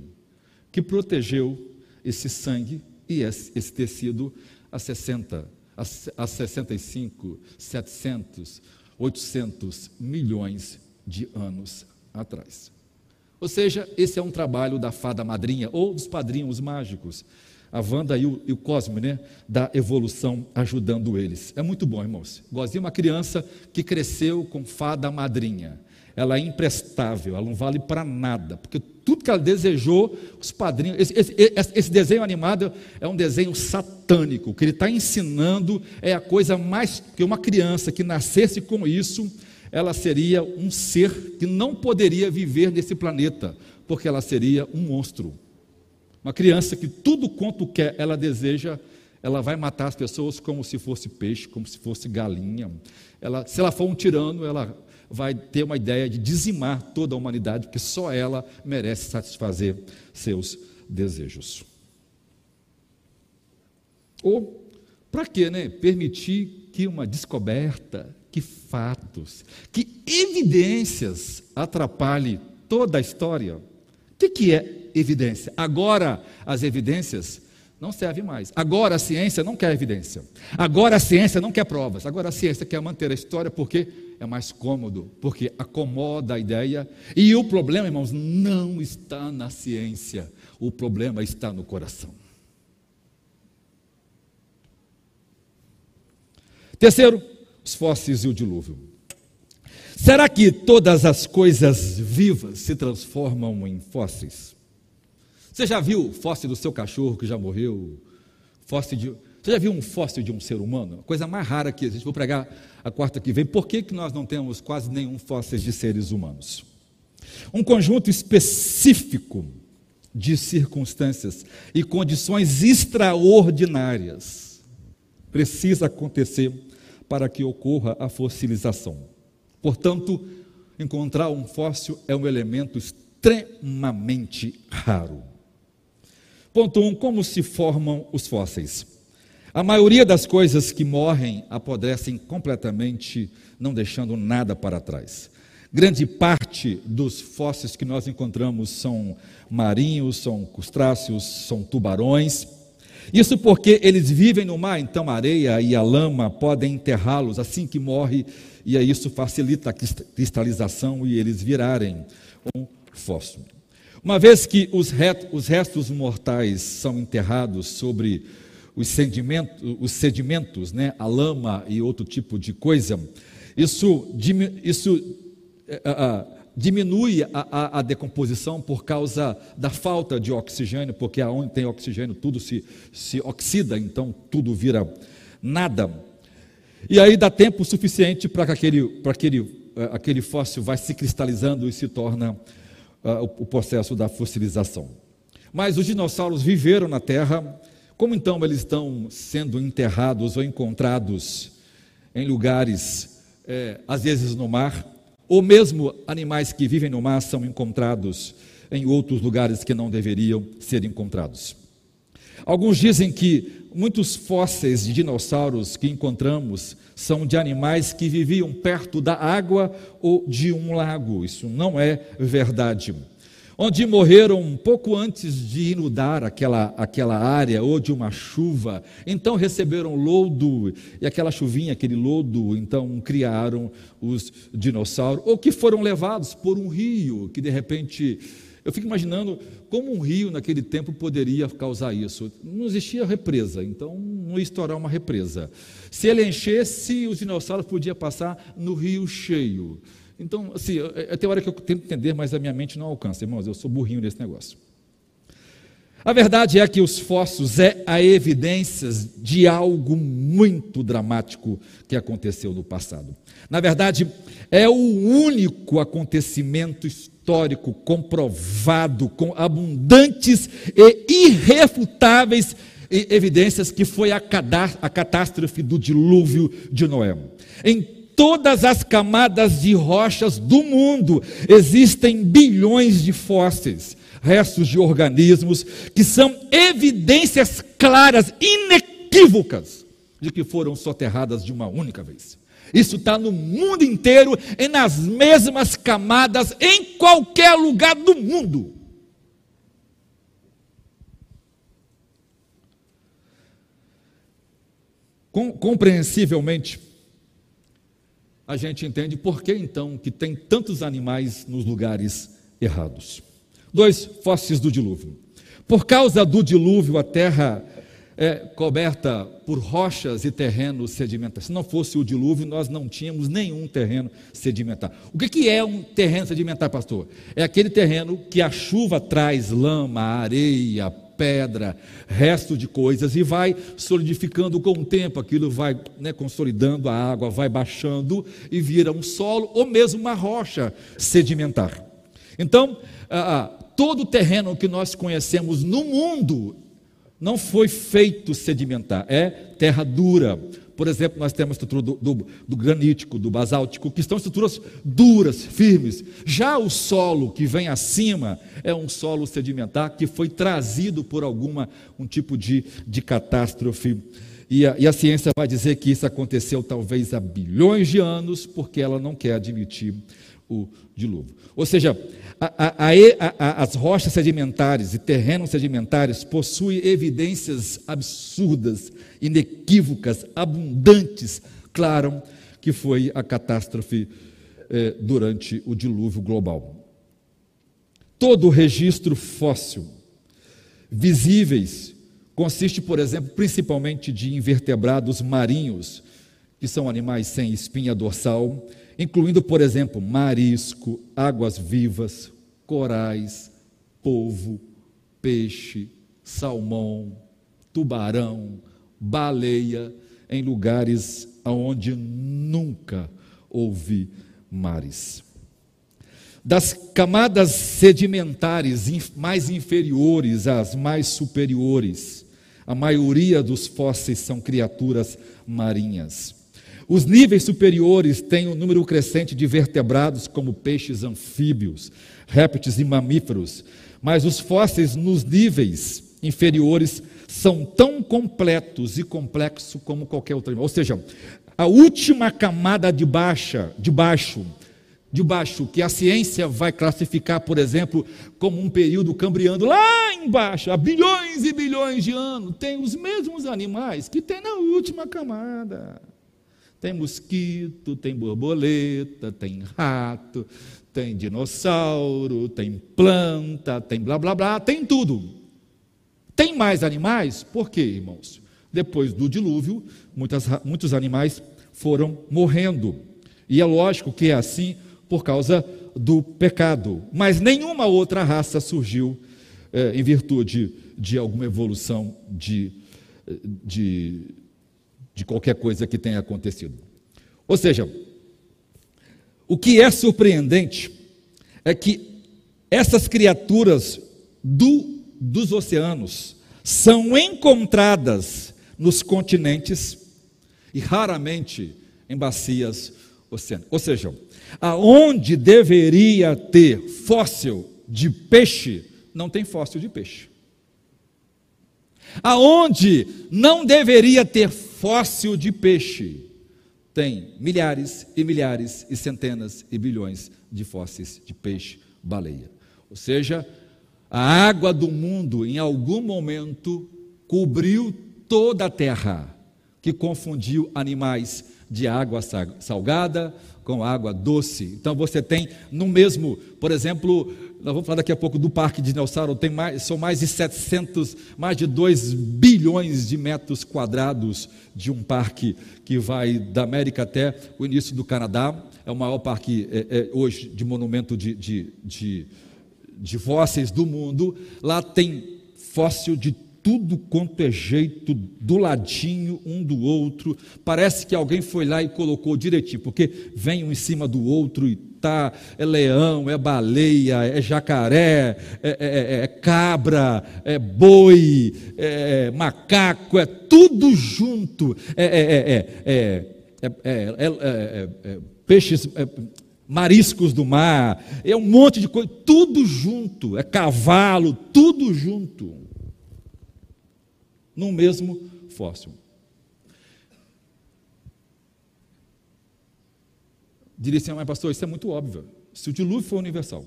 que protegeu esse sangue e esse, tecido há 60, há 65, 700, 800 milhões de anos atrás. Ou seja, esse é um trabalho da fada madrinha ou dos padrinhos mágicos, a Wanda e o, e o Cosme, né, da evolução ajudando eles. É muito bom, irmãos. Gosto de uma criança que cresceu com fada madrinha ela é imprestável, ela não vale para nada, porque tudo que ela desejou, os padrinhos. Esse, esse, esse, desenho animado é um desenho satânico. O que ele está ensinando é a coisa mais. que uma criança que nascesse com isso, ela seria um ser que não poderia viver nesse planeta, porque ela seria um monstro. Uma criança que tudo quanto quer, ela deseja, ela vai matar as pessoas como se fosse peixe, como se fosse galinha. Ela, se ela for um tirano, ela vai ter uma ideia de dizimar toda a humanidade, porque só ela merece satisfazer seus desejos. Ou, para que né, permitir que uma descoberta, que fatos, que evidências atrapalhe toda a história? O que, que é evidência? Agora, as evidências não servem mais. Agora a ciência não quer evidência. Agora a ciência não quer provas. Agora a ciência quer manter a história porque é mais cômodo, porque acomoda a ideia. E o problema, irmãos, não está na ciência, o problema está no coração. Terceiro, os fósseis e o dilúvio. Será que todas as coisas vivas se transformam em fósseis? Você já viu fóssil do seu cachorro que já morreu? Fóssil de você já viu um fóssil de um ser humano? A coisa mais rara que existe. Vou pregar a quarta que vem. Por que, que nós não temos quase nenhum fóssil de seres humanos? Um conjunto específico de circunstâncias e condições extraordinárias precisa acontecer para que ocorra a fossilização. Portanto, encontrar um fóssil é um elemento extremamente raro. Ponto 1. Um, como se formam os fósseis? A maioria das coisas que morrem apodrecem completamente, não deixando nada para trás. Grande parte dos fósseis que nós encontramos são marinhos, são crustáceos, são tubarões. Isso porque eles vivem no mar, então a areia e a lama podem enterrá-los assim que morre, e isso facilita a cristalização e eles virarem um fóssil. Uma vez que os, os restos mortais são enterrados sobre os sedimentos, os sedimentos né, a lama e outro tipo de coisa, isso, isso uh, diminui a, a, a, decomposição por causa da falta de oxigênio, porque aonde tem oxigênio tudo se, se oxida, então tudo vira nada. E aí dá tempo suficiente para que aquele, para aquele, uh, aquele fóssil vai se cristalizando e se torna uh, o, o processo da fossilização. Mas os dinossauros viveram na Terra como então eles estão sendo enterrados ou encontrados em lugares, é, às vezes no mar, ou mesmo animais que vivem no mar são encontrados em outros lugares que não deveriam ser encontrados? Alguns dizem que muitos fósseis de dinossauros que encontramos são de animais que viviam perto da água ou de um lago. Isso não é verdade onde morreram um pouco antes de inundar aquela, aquela área ou de uma chuva, então receberam lodo, e aquela chuvinha, aquele lodo, então criaram os dinossauros, ou que foram levados por um rio, que de repente. Eu fico imaginando como um rio naquele tempo poderia causar isso. Não existia represa, então não ia estourar uma represa. Se ele enchesse, os dinossauros podiam passar no rio cheio. Então, assim, é, tem hora que eu tento entender, mas a minha mente não alcança, irmãos, eu sou burrinho nesse negócio. A verdade é que os fósseis é a evidência de algo muito dramático que aconteceu no passado. Na verdade, é o único acontecimento histórico comprovado com abundantes e irrefutáveis evidências que foi a catástrofe do dilúvio de Noé. Em todas as camadas de rochas do mundo existem bilhões de fósseis, restos de organismos que são evidências claras, inequívocas, de que foram soterradas de uma única vez. Isso está no mundo inteiro e nas mesmas camadas, em qualquer lugar do mundo. compreensivelmente, a gente entende por que então que tem tantos animais nos lugares errados. Dois, fósseis do dilúvio. Por causa do dilúvio, a terra é coberta por rochas e terrenos sedimentares. Se não fosse o dilúvio, nós não tínhamos nenhum terreno sedimentar. O que é um terreno sedimentar, pastor? É aquele terreno que a chuva traz lama, areia, pedra, resto de coisas, e vai solidificando com o tempo, aquilo vai né, consolidando, a água vai baixando e vira um solo ou mesmo uma rocha sedimentar. Então, ah, todo o terreno que nós conhecemos no mundo não foi feito sedimentar, é terra dura, por exemplo, nós temos a estrutura do, do, do, granítico, do basáltico, que estão estruturas duras, firmes. Já o solo que vem acima é um solo sedimentar que foi trazido por alguma um tipo de, de catástrofe. E a, e a ciência vai dizer que isso aconteceu talvez há bilhões de anos, porque ela não quer admitir o dilúvio. Ou seja, a, a, as rochas sedimentares e terrenos sedimentares possuem evidências absurdas, inequívocas, abundantes, claro, que foi a catástrofe eh, durante o dilúvio global. Todo o registro fóssil visíveis consiste, por exemplo, principalmente de invertebrados marinhos, que são animais sem espinha dorsal, incluindo, por exemplo, marisco, águas vivas, corais, polvo, peixe, salmão, tubarão, baleia, em lugares onde nunca houve mares. Das camadas sedimentares mais inferiores às mais superiores, a maioria dos fósseis são criaturas marinhas. Os níveis superiores têm um número crescente de vertebrados, como peixes anfíbios, répteis e mamíferos, mas os fósseis nos níveis inferiores são tão completos e complexos como qualquer outro animal. Ou seja, a última camada de baixa, de baixo, de baixo, que a ciência vai classificar, por exemplo, como um período cambriano lá embaixo, há bilhões e bilhões de anos, tem os mesmos animais que tem na última camada. Tem mosquito, tem borboleta, tem rato, tem dinossauro, tem planta, tem blá blá blá, tem tudo. Tem mais animais? Por quê, irmãos? Depois do dilúvio, muitas, muitos animais foram morrendo. E é lógico que é assim por causa do pecado. Mas nenhuma outra raça surgiu é, em virtude de alguma evolução de, de, de qualquer coisa que tenha acontecido. Ou seja, o que é surpreendente é que essas criaturas do, dos oceanos são encontradas nos continentes e raramente em bacias oceânicas. Ou seja, aonde deveria ter fóssil de peixe, não tem fóssil de peixe. Aonde não deveria ter fóssil de peixe, tem milhares e milhares e centenas e bilhões de fósseis de peixe, baleia. Ou seja, a água do mundo em algum momento cobriu toda a terra, que confundiu animais de água salgada com água doce. Então você tem no mesmo, por exemplo, nós vamos falar daqui a pouco do Parque de Dinossauro, tem mais, são mais de 700, mais de 2 bilhões de metros quadrados de um parque que vai da América até o início do Canadá. É o maior parque é, é, hoje de monumento de, de, de, de fósseis do mundo. Lá tem fóssil de tudo quanto é jeito, do ladinho um do outro. Parece que alguém foi lá e colocou direitinho, porque vem um em cima do outro e tá, é leão, é baleia, é jacaré, é, é, é, é cabra, é boi, é macaco, é tudo junto. É, peixes mariscos do mar, é um monte de coisa, tudo junto, é cavalo, tudo junto no mesmo fóssil. Diria assim, mas pastor, isso é muito óbvio. Se o dilúvio foi universal,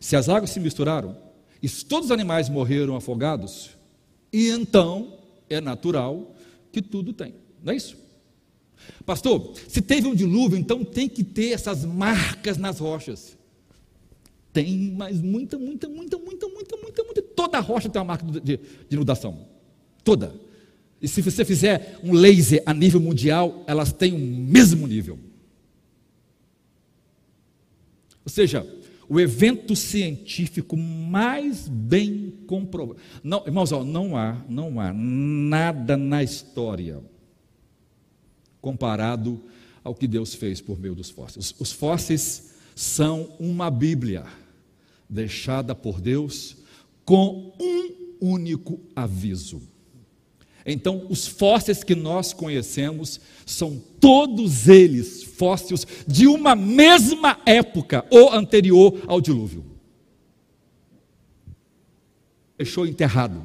se as águas se misturaram, e todos os animais morreram afogados, e então é natural que tudo tem. Não é isso? Pastor, se teve um dilúvio, então tem que ter essas marcas nas rochas. Tem, mas muita, muita, muita, muita, muita, muita, muita. Toda rocha tem uma marca de, de inundação toda. E se você fizer um laser a nível mundial, elas têm o mesmo nível. Ou seja, o evento científico mais bem comprovado. Não, irmãos, ó, não há, não há nada na história comparado ao que Deus fez por meio dos fósseis. Os fósseis são uma Bíblia deixada por Deus com um único aviso então, os fósseis que nós conhecemos são todos eles fósseis de uma mesma época ou anterior ao dilúvio. Deixou enterrado.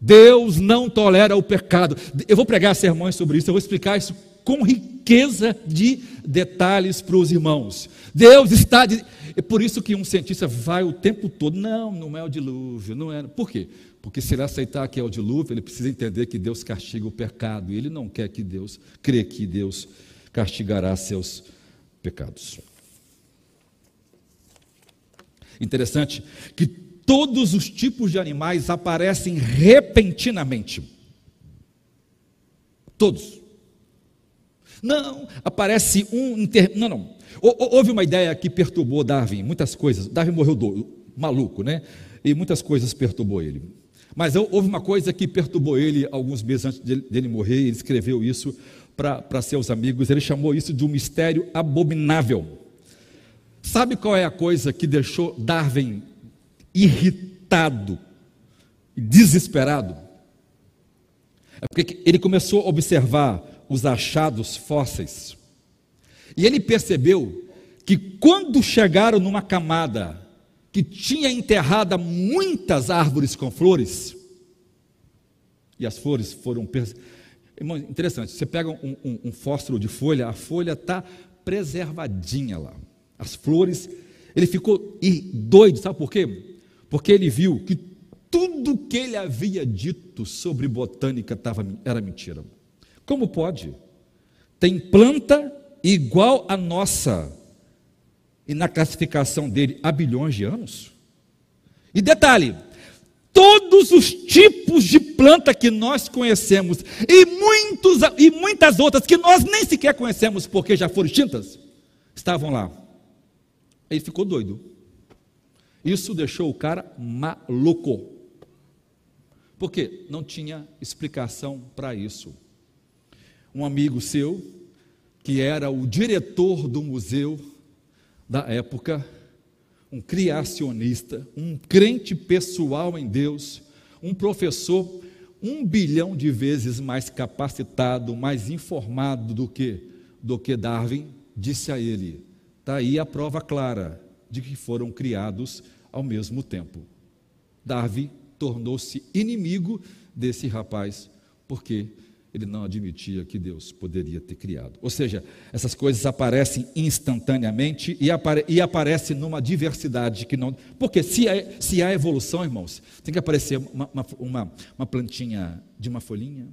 Deus não tolera o pecado. Eu vou pregar sermões sobre isso, eu vou explicar isso com riqueza de detalhes para os irmãos. Deus está. De... É por isso que um cientista vai o tempo todo. Não, não é o dilúvio, não é. Por quê? Porque se ele aceitar que é o dilúvio, ele precisa entender que Deus castiga o pecado. E ele não quer que Deus, crê que Deus castigará seus pecados. Interessante que todos os tipos de animais aparecem repentinamente. Todos. Não, aparece um. Inter... Não, não. Houve uma ideia que perturbou Darwin, muitas coisas. Darwin morreu do... maluco, né? E muitas coisas perturbou ele. Mas houve uma coisa que perturbou ele alguns meses antes dele morrer, ele escreveu isso para seus amigos, ele chamou isso de um mistério abominável. Sabe qual é a coisa que deixou Darwin irritado, desesperado? É porque ele começou a observar os achados fósseis. E ele percebeu que quando chegaram numa camada que tinha enterrada muitas árvores com flores, e as flores foram. Irmão, interessante, você pega um, um, um fósforo de folha, a folha está preservadinha lá. As flores, ele ficou doido, sabe por quê? Porque ele viu que tudo que ele havia dito sobre botânica tava, era mentira. Como pode? tem planta igual a nossa, e na classificação dele há bilhões de anos. E detalhe: todos os tipos de planta que nós conhecemos e, muitos, e muitas outras que nós nem sequer conhecemos porque já foram extintas, estavam lá. Ele ficou doido. Isso deixou o cara maluco. Porque não tinha explicação para isso. Um amigo seu, que era o diretor do museu da época, um criacionista, um crente pessoal em Deus, um professor um bilhão de vezes mais capacitado, mais informado do que do que Darwin, disse a ele: está aí a prova clara de que foram criados ao mesmo tempo. Darwin tornou-se inimigo desse rapaz, porque ele não admitia que Deus poderia ter criado. Ou seja, essas coisas aparecem instantaneamente e, apare e aparecem numa diversidade que não. Porque se há, se há evolução, irmãos, tem que aparecer uma, uma, uma plantinha de uma folhinha.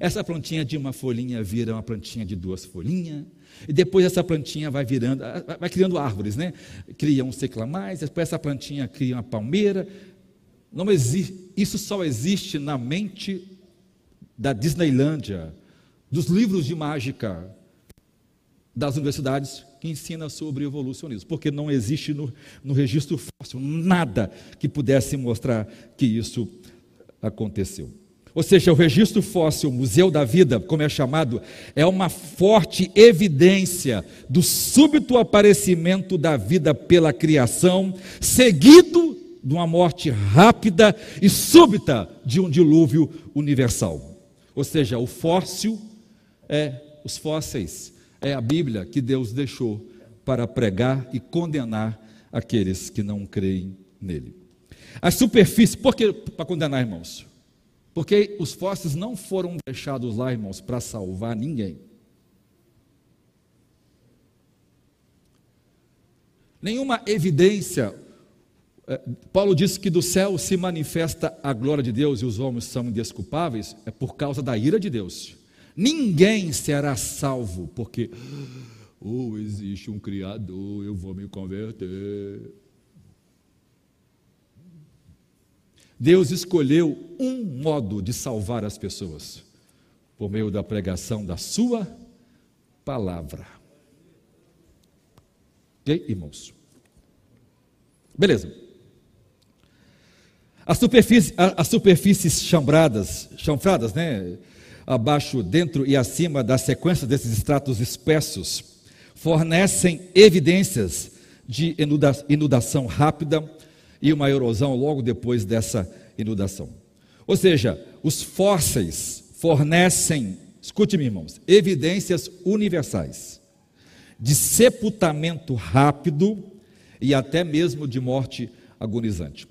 Essa plantinha de uma folhinha vira uma plantinha de duas folhinhas. E depois essa plantinha vai virando, vai criando árvores, né? Cria um seclamais, depois essa plantinha cria uma palmeira. Não existe, isso só existe na mente da Disneylândia, dos livros de mágica das universidades que ensina sobre evolucionismo, porque não existe no, no registro fóssil nada que pudesse mostrar que isso aconteceu. Ou seja, o registro fóssil, Museu da Vida, como é chamado, é uma forte evidência do súbito aparecimento da vida pela criação, seguido de uma morte rápida e súbita de um dilúvio universal. Ou seja, o fóssil é os fósseis, é a Bíblia que Deus deixou para pregar e condenar aqueles que não creem nele. A superfície, por que para condenar, irmãos? Porque os fósseis não foram deixados lá, irmãos, para salvar ninguém. Nenhuma evidência Paulo disse que do céu se manifesta a glória de Deus e os homens são indesculpáveis, é por causa da ira de Deus. Ninguém será salvo, porque oh, existe um Criador, eu vou me converter. Deus escolheu um modo de salvar as pessoas, por meio da pregação da Sua palavra. Ok, irmãos? Beleza. As superfícies, as superfícies chambradas, chanfradas, né, abaixo, dentro e acima da sequência desses estratos espessos, fornecem evidências de inundação rápida e uma erosão logo depois dessa inundação. Ou seja, os fósseis fornecem, escute-me, irmãos, evidências universais de sepultamento rápido e até mesmo de morte agonizante.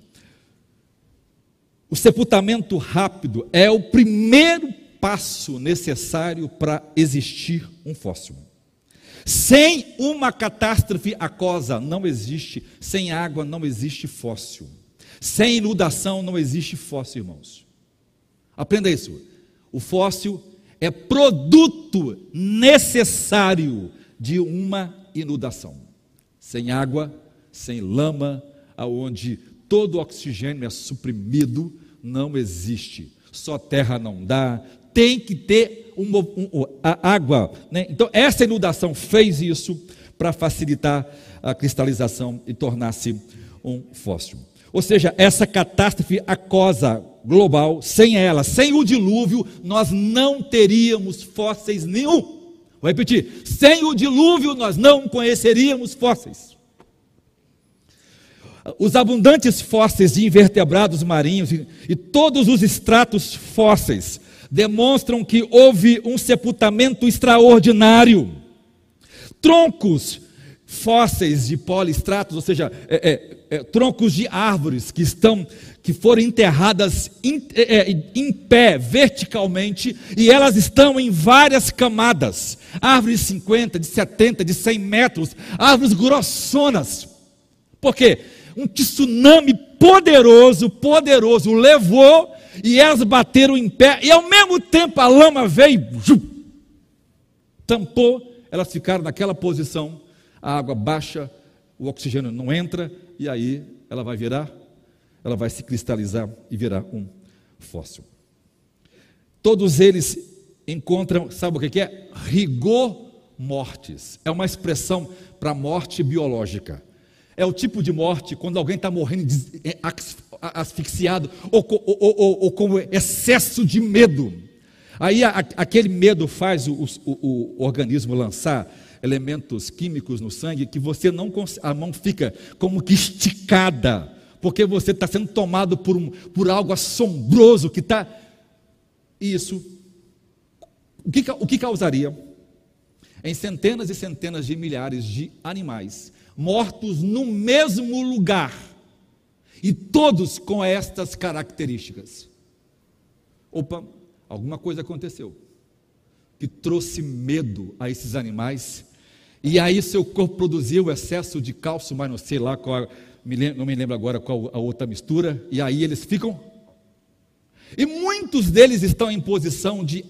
O sepultamento rápido é o primeiro passo necessário para existir um fóssil. Sem uma catástrofe aquosa não existe, sem água não existe fóssil. Sem inundação não existe fóssil, irmãos. Aprenda isso. O fóssil é produto necessário de uma inundação. Sem água, sem lama, aonde todo o oxigênio é suprimido, não existe. Só terra não dá, tem que ter uma, um, água. Né? Então, essa inundação fez isso para facilitar a cristalização e tornar-se um fóssil. Ou seja, essa catástrofe aquosa global, sem ela, sem o dilúvio, nós não teríamos fósseis nenhum. Vou repetir: sem o dilúvio, nós não conheceríamos fósseis. Os abundantes fósseis de invertebrados marinhos e, todos os estratos fósseis demonstram que houve um sepultamento extraordinário. Troncos fósseis de polistratos, ou seja, é, é, é, troncos de árvores que estão que foram enterradas em, é, é, em, pé, verticalmente, e elas estão em várias camadas. Árvores de 50, de 70, de 100 metros, árvores grossonas. Por quê? Um tsunami poderoso, poderoso, levou e elas bateram em pé, e ao mesmo tempo a lama veio. tampou, elas ficaram naquela posição, a água baixa, o oxigênio não entra, e aí ela vai virar, ela vai se cristalizar e virar um fóssil. Todos eles encontram, sabe o que é? Rigor mortis. É uma expressão para morte biológica. É o tipo de morte quando alguém está morrendo é, asfixiado ou, ou, ou, ou, com excesso de medo. Aí a, aquele medo faz o, o, o, organismo lançar elementos químicos no sangue que você não a mão fica como que esticada, porque você está sendo tomado por, um, por algo assombroso que está. Isso. O que, o que causaria? Em centenas e centenas de milhares de animais mortos no mesmo lugar, e todos com estas características. Opa, alguma coisa aconteceu que trouxe medo a esses animais, e aí seu corpo produziu excesso de cálcio, mas não sei lá qual, não me lembro agora qual a outra mistura, e aí eles ficam. E muitos deles estão em posição de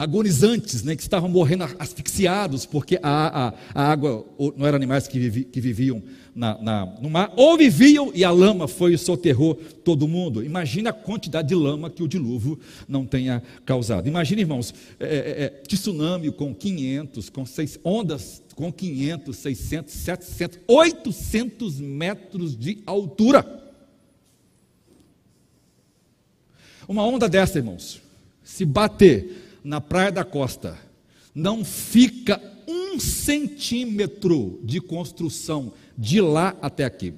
agonizantes, né, que estavam morrendo asfixiados, porque a, a, a água, não eram animais que, vivi, que viviam na, na, no mar, ou viviam e a lama foi e soterrou todo mundo. Imagina a quantidade de lama que o dilúvio não tenha causado. Imagina, irmãos, é, é, é tsunami com 500, com seis, ondas com 500, 600, 700, 800 metros de altura. Uma onda dessa, irmãos, se bater na Praia da Costa, não fica um centímetro de construção de lá até aqui.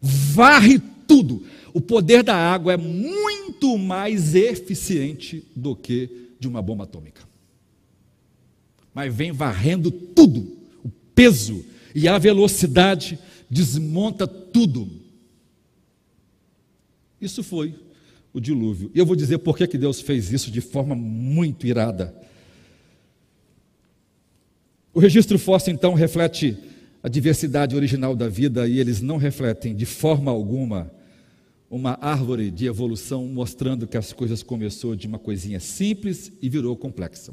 Varre tudo. O poder da água é muito mais eficiente do que de uma bomba atômica. Mas vem varrendo tudo. O peso e a velocidade desmonta tudo. Isso foi o dilúvio. E eu vou dizer por que, Deus fez isso de forma muito irada. O registro fóssil, então, reflete a diversidade original da vida e eles não refletem de forma alguma uma árvore de evolução mostrando que as coisas começou de uma coisinha simples e virou complexa.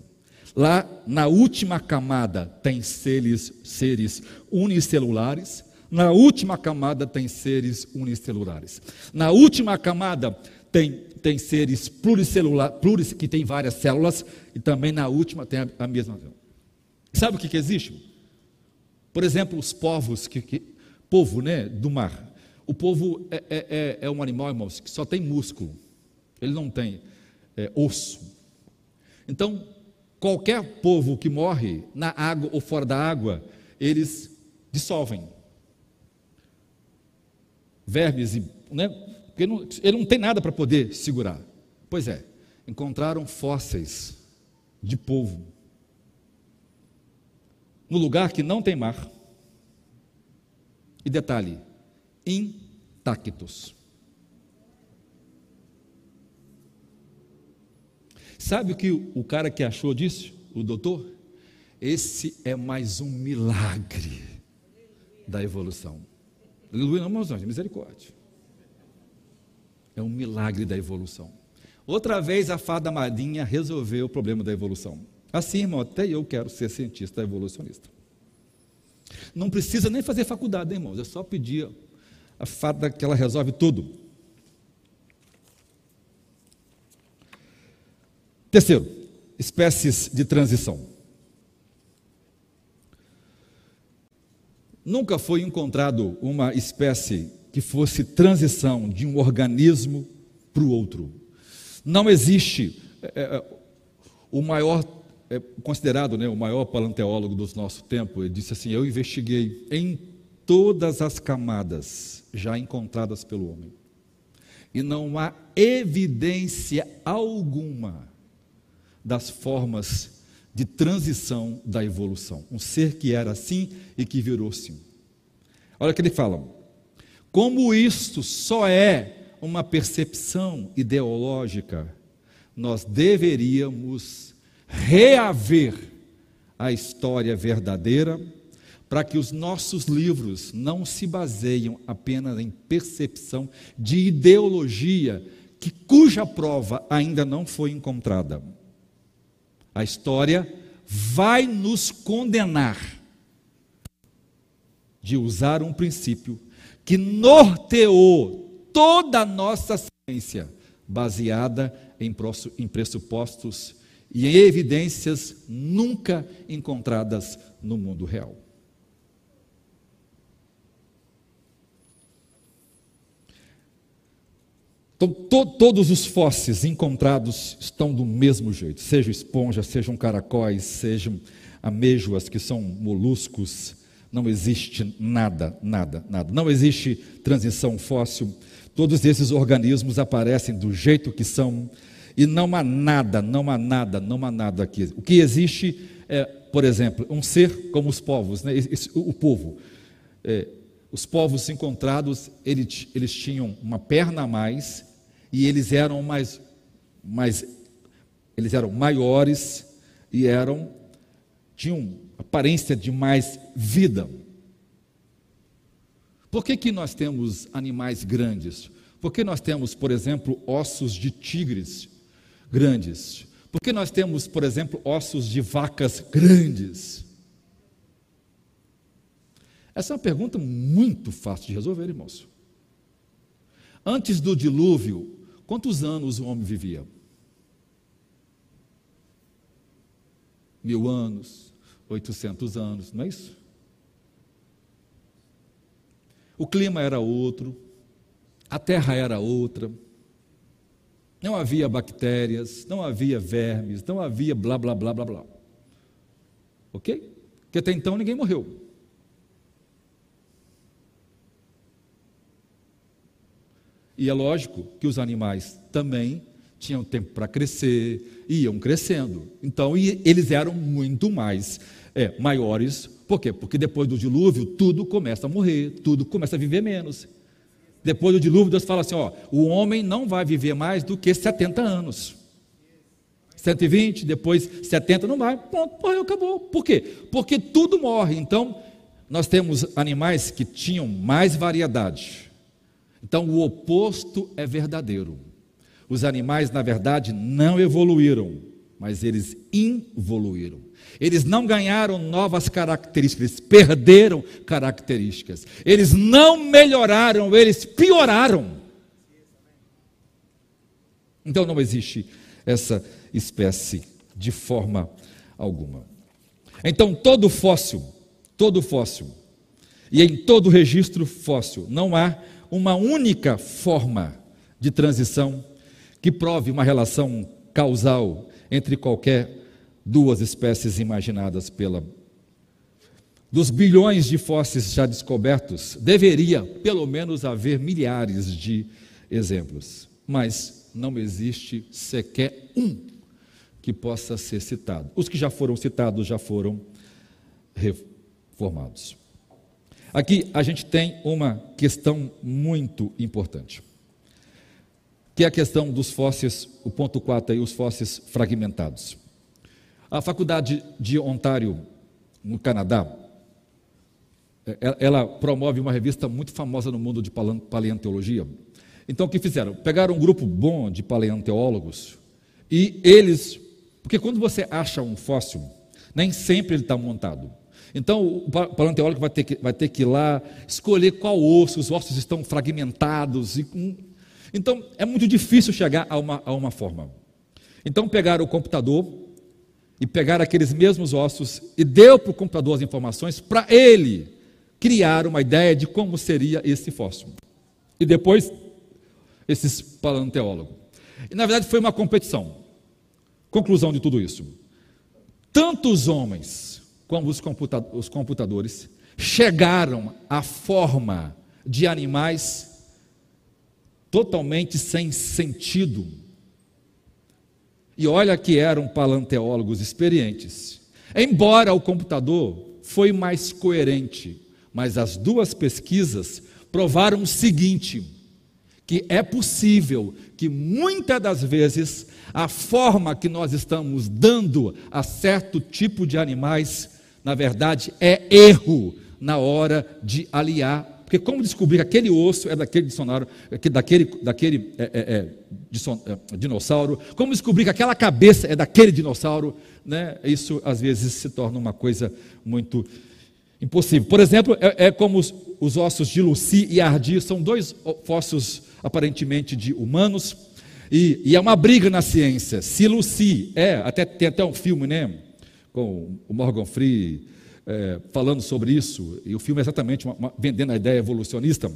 Lá na última camada tem seres, seres unicelulares, na última camada tem seres unicelulares. Na última camada tem, tem seres pluricelulares, pluris, que tem várias células, e também na última tem a, a mesma. Sabe o que, que existe? Por exemplo, os povos, que, que, povo né, do mar. O povo é, é, é, é um animal, irmãos, que só tem músculo, ele não tem é, osso. Então, qualquer povo que morre na água ou fora da água, eles dissolvem. Vermes e né, porque não, ele não tem nada para poder segurar. Pois é, encontraram fósseis de polvo no lugar que não tem mar. E detalhe, intactos. Sabe o que o cara que achou disse? O doutor? Esse é mais um milagre da evolução. Aleluia, não, anjos, misericórdia. É um milagre da evolução. Outra vez a fada madrinha resolveu o problema da evolução. Assim, irmão, até eu quero ser cientista evolucionista. Não precisa nem fazer faculdade, hein, irmãos. É só pedir a fada que ela resolve tudo. Terceiro, espécies de transição. Nunca foi encontrado uma espécie que fosse transição de um organismo para o outro. Não existe é, é, o maior, é, considerado né, o maior paleontólogo do nosso tempo, ele disse assim: Eu investiguei em todas as camadas já encontradas pelo homem, e não há evidência alguma das formas de transição da evolução. Um ser que era assim e que virou assim. Olha o que ele fala. Como isto só é uma percepção ideológica, nós deveríamos reaver a história verdadeira para que os nossos livros não se baseiam apenas em percepção de ideologia que cuja prova ainda não foi encontrada. a história vai nos condenar de usar um princípio que norteou toda a nossa ciência, baseada em pressupostos e em evidências nunca encontradas no mundo real. Então, to, todos os fósseis encontrados estão do mesmo jeito, sejam esponjas, sejam caracóis, sejam amêijoas, que são moluscos, não existe nada, nada, nada. Não existe transição fóssil. Todos esses organismos aparecem do jeito que são e não há nada, não há nada, não há nada aqui. O que existe é, por exemplo, um ser como os povos, né? o povo. É, os povos encontrados, eles, eles tinham uma perna a mais e eles eram mais, mais eles eram maiores e eram tinham aparência de mais vida. Por que, que nós temos animais grandes? Por que nós temos, por exemplo, ossos de tigres grandes? Por que nós temos, por exemplo, ossos de vacas grandes? Essa é uma pergunta muito fácil de resolver, irmãos. Antes do dilúvio, quantos anos o homem vivia? Mil anos, oitocentos anos, não é isso? O clima era outro, a terra era outra, não havia bactérias, não havia vermes, não havia blá blá blá blá blá. Ok? Porque até então ninguém morreu. E é lógico que os animais também tinham tempo para crescer, iam crescendo. Então, eles eram muito mais é, maiores. Por quê? Porque depois do dilúvio, tudo começa a morrer, tudo começa a viver menos. Depois do dilúvio, Deus fala assim: ó, o homem não vai viver mais do que 70 anos. 120, depois 70, não vai. Pronto, morreu, acabou. Por quê? Porque tudo morre. Então, nós temos animais que tinham mais variedade então, o oposto é verdadeiro. Os animais, na verdade, não evoluíram, mas eles involuíram. Eles não ganharam novas características, eles perderam características. Eles não melhoraram, eles pioraram. Então não existe essa espécie de forma alguma. Então todo fóssil, todo fóssil, e em todo registro fóssil, não há uma única forma de transição que prove uma relação causal entre qualquer duas espécies imaginadas pela. Dos bilhões de fósseis já descobertos, deveria pelo menos haver milhares de exemplos, mas não existe sequer um que possa ser citado. Os que já foram citados já foram reformados. Aqui a gente tem uma questão muito importante, que é a questão dos fósseis, o ponto 4 aí, os fósseis fragmentados. A Faculdade de Ontário, no Canadá, é, ela promove uma revista muito famosa no mundo de paleontologia. Então, o que fizeram? Pegaram um grupo bom de paleontólogos e eles. Porque quando você acha um fóssil, nem sempre ele está montado. Então, o paleontólogo vai ter, que, vai ter que ir lá escolher qual osso, os ossos estão fragmentados. E, então, é muito difícil chegar a uma, a uma forma. Então, pegaram o computador e pegaram aqueles mesmos ossos e deu para o computador as informações para ele criar uma ideia de como seria esse fóssil. E depois, esses paleontólogos. E, na verdade, foi uma competição. Conclusão de tudo isso. Tantos homens como os, computa os computadores, chegaram à forma de animais totalmente sem sentido. E olha que eram paleontólogos experientes. Embora o computador foi mais coerente, mas as duas pesquisas provaram o seguinte: que é possível que muitas das vezes a forma que nós estamos dando a certo tipo de animais na verdade, é erro na hora de aliar. Porque como descobrir que aquele osso é daquele dicionário, daquele, daquele é, é, é, dinossauro, como descobrir que aquela cabeça é daquele dinossauro, né? isso às vezes se torna uma coisa muito impossível. Por exemplo, é, é como os, os, ossos de Lucy e Ardi, são dois fósseis aparentemente de humanos, e, e é uma briga na ciência. Se Lucy é, até, tem até um filme, né? Com o Morgan Free é, falando sobre isso, e o filme é exatamente uma, uma, vendendo a ideia evolucionista.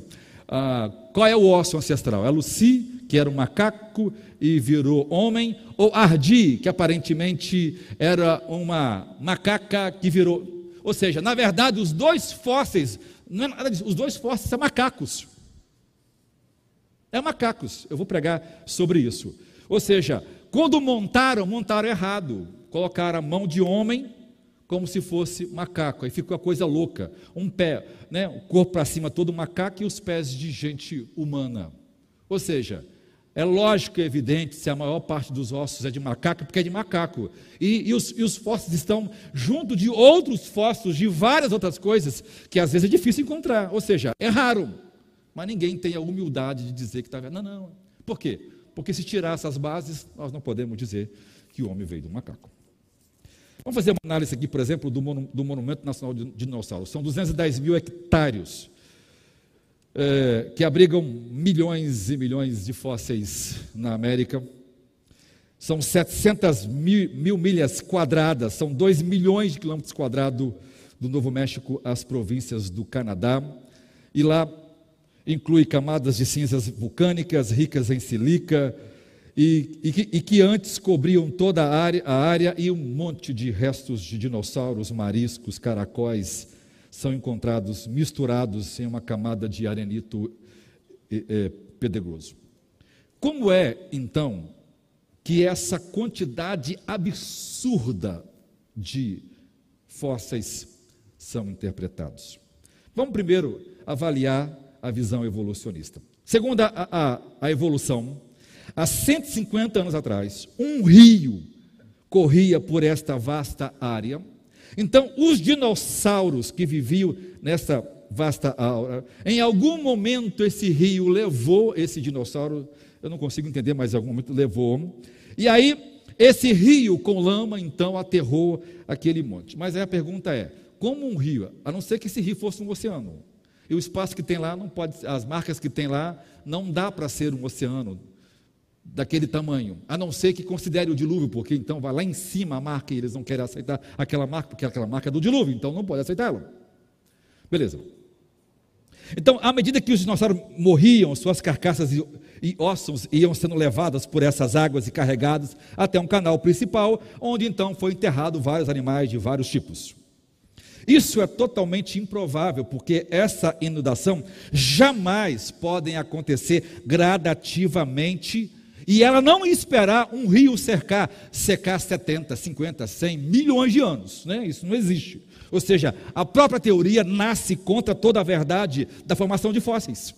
Ah, qual é o osso ancestral? É Lucy, que era um macaco e virou homem, ou Ardi, que aparentemente era uma macaca que virou. Ou seja, na verdade, os dois fósseis, não é nada disso, os dois fósseis são macacos. É macacos. Eu vou pregar sobre isso. Ou seja, quando montaram, montaram errado. Colocaram a mão de homem como se fosse macaco. Aí ficou a coisa louca. Um pé, né, o corpo para cima todo macaco e os pés de gente humana. Ou seja, é lógico e evidente se a maior parte dos ossos é de macaco, porque é de macaco. E, e, os, e os fósseis estão junto de outros fósseis, de várias outras coisas, que às vezes é difícil encontrar. Ou seja, é raro. Mas ninguém tem a humildade de dizer que está vendo. Não, não. Por quê? Porque se tirar essas bases, nós não podemos dizer que o homem veio do macaco. Vamos fazer uma análise aqui, por exemplo, do, Monumento Nacional de Dinossauros. São 210 mil hectares é, que abrigam milhões e milhões de fósseis na América. São 700 mil, mil milhas quadradas, são 2 milhões de quilômetros quadrados do Novo México às províncias do Canadá. E lá inclui camadas de cinzas vulcânicas ricas em silica e, e, que, e, que, antes cobriam toda a área, a área e um monte de restos de dinossauros, mariscos, caracóis são encontrados misturados em uma camada de arenito é, pedregoso. Como é, então, que essa quantidade absurda de fósseis são interpretados? Vamos primeiro avaliar a visão evolucionista. Segundo a, a, a evolução, há 150 anos atrás, um rio corria por esta vasta área. Então, os dinossauros que viviam nessa vasta área, em algum momento esse rio levou esse dinossauro, eu não consigo entender, mas em algum momento levou. E aí, esse rio com lama, então, aterrou aquele monte. Mas aí a pergunta é: como um rio, a não ser que esse rio fosse um oceano? E o espaço que tem lá não pode, as marcas que tem lá não dá para ser um oceano daquele tamanho, a não ser que considere o dilúvio, porque então vai lá em cima a marca e eles não querem aceitar aquela marca, porque aquela marca é do dilúvio, então não pode aceitá-la. Beleza. Então, à medida que os dinossauros morriam, suas carcaças e, ossos iam sendo levadas por essas águas e carregadas até um canal principal, onde então foi enterrado vários animais de vários tipos. Isso é totalmente improvável, porque essa inundação jamais pode acontecer gradativamente e ela não esperar um rio cercar, secar 70, 50, 100 milhões de anos. Né? Isso não existe. Ou seja, a própria teoria nasce contra toda a verdade da formação de fósseis.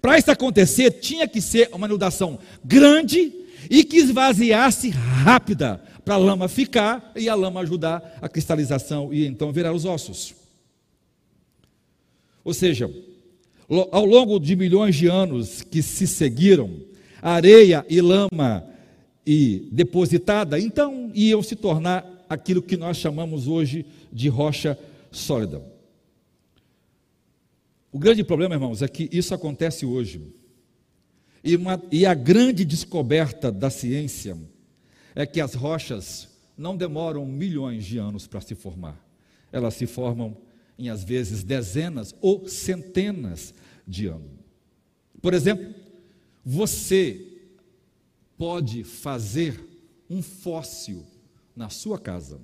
Para isso acontecer, tinha que ser uma inundação grande e que esvaziasse rápida, para a lama ficar e a lama ajudar a cristalização e então virar os ossos. Ou seja, ao longo de milhões de anos que se seguiram, areia e lama e depositada, então iam se tornar aquilo que nós chamamos hoje de rocha sólida. O grande problema, irmãos, é que isso acontece hoje. E, uma, e a grande descoberta da ciência é que as rochas não demoram milhões de anos para se formar. Elas se formam em, às vezes, dezenas ou centenas de anos. Por exemplo, você pode fazer um fóssil na sua casa.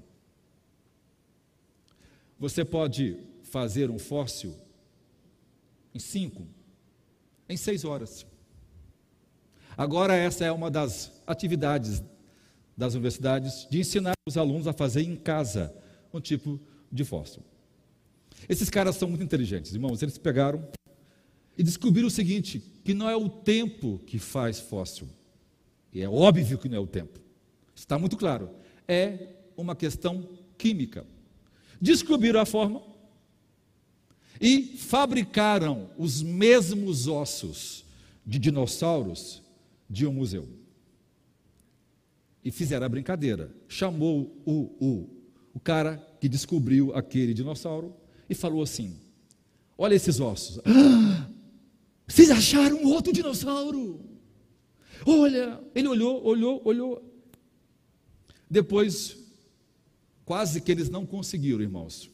Você pode fazer um fóssil em cinco, em seis horas. Agora, essa é uma das atividades das universidades de ensinar os alunos a fazer em casa um tipo de fóssil. Esses caras são muito inteligentes, irmãos. Eles pegaram e descobriram o seguinte: que não é o tempo que faz fóssil. E é óbvio que não é o tempo. Está muito claro. É uma questão química. Descobriram a forma e fabricaram os mesmos ossos de dinossauros de um museu. E fizeram a brincadeira. Chamou o, o, o cara que descobriu aquele dinossauro e falou assim: Olha esses ossos. Ah, vocês acharam outro dinossauro? Olha, ele olhou, olhou, olhou. Depois, quase que eles não conseguiram, irmãos,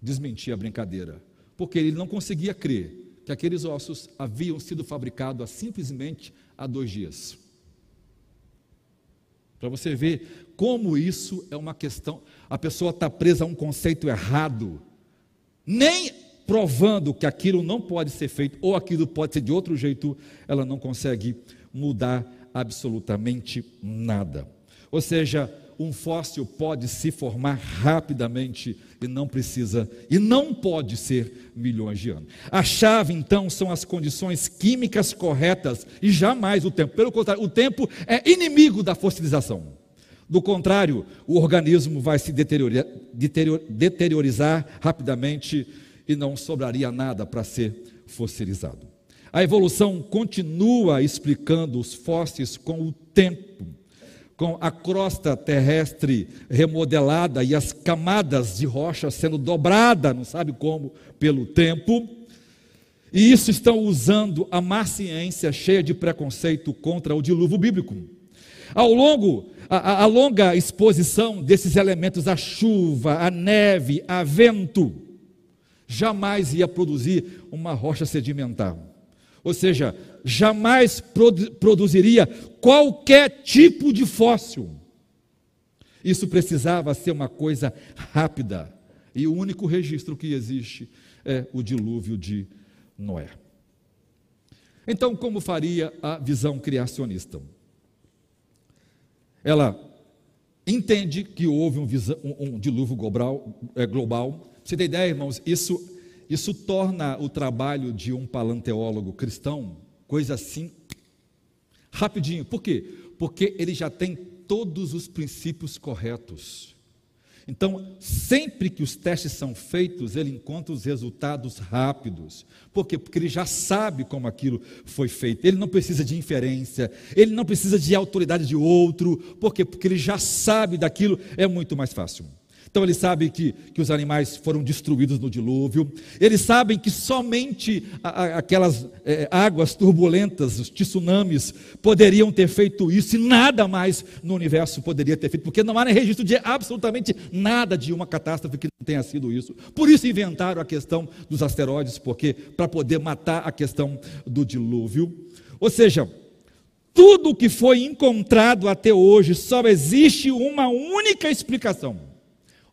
desmentir a brincadeira, porque ele não conseguia crer que aqueles ossos haviam sido fabricados há simplesmente há dois dias. Para você ver como isso é uma questão, a pessoa está presa a um conceito errado, nem provando que aquilo não pode ser feito ou aquilo pode ser de outro jeito, ela não consegue mudar absolutamente nada. Ou seja, um fóssil pode se formar rapidamente e não precisa e não pode ser milhões de anos. A chave então são as condições químicas corretas e jamais o tempo. Pelo contrário, o tempo é inimigo da fossilização. Do contrário, o organismo vai se deteriorar, deteriorizar rapidamente e não sobraria nada para ser fossilizado. A evolução continua explicando os fósseis com o tempo com a crosta terrestre remodelada e as camadas de rocha sendo dobrada, não sabe como, pelo tempo. E isso estão usando a má ciência cheia de preconceito contra o dilúvio bíblico. Ao longo, a, a longa exposição desses elementos, a chuva, a neve, a vento, jamais ia produzir uma rocha sedimentar. Ou seja, jamais produ produziria qualquer tipo de fóssil. Isso precisava ser uma coisa rápida. E o único registro que existe é o dilúvio de Noé. Então, como faria a visão criacionista? Ela entende que houve um, um, dilúvio global, é, global. Você tem ideia, irmãos? Isso, isso torna o trabalho de um paleontólogo cristão coisa assim, rapidinho. Por quê? Porque ele já tem todos os princípios corretos. Então, sempre que os testes são feitos, ele encontra os resultados rápidos. Por quê? Porque ele já sabe como aquilo foi feito. Ele não precisa de inferência, ele não precisa de autoridade de outro. Por quê? Porque ele já sabe daquilo, é muito mais fácil. Então ele sabe que, que os animais foram destruídos no dilúvio, eles sabem que somente a, a, aquelas é, águas turbulentas, os tsunamis, poderiam ter feito isso e nada mais no universo poderia ter feito, porque não há registro de absolutamente nada de uma catástrofe que não tenha sido isso. Por isso inventaram a questão dos asteroides, porque para poder matar a questão do dilúvio. Ou seja, tudo que foi encontrado até hoje só existe uma única explicação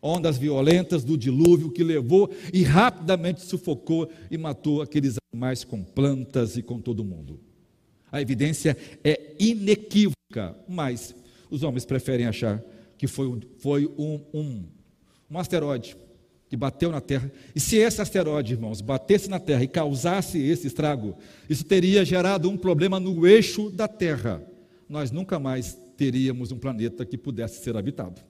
ondas violentas do dilúvio que levou e rapidamente sufocou e matou aqueles animais com plantas e com todo mundo. A evidência é inequívoca, mas os homens preferem achar que foi, um, foi um, um, um asteroide que bateu na Terra. E se esse asteroide, irmãos, batesse na Terra e causasse esse estrago, isso teria gerado um problema no eixo da Terra. Nós nunca mais teríamos um planeta que pudesse ser habitado.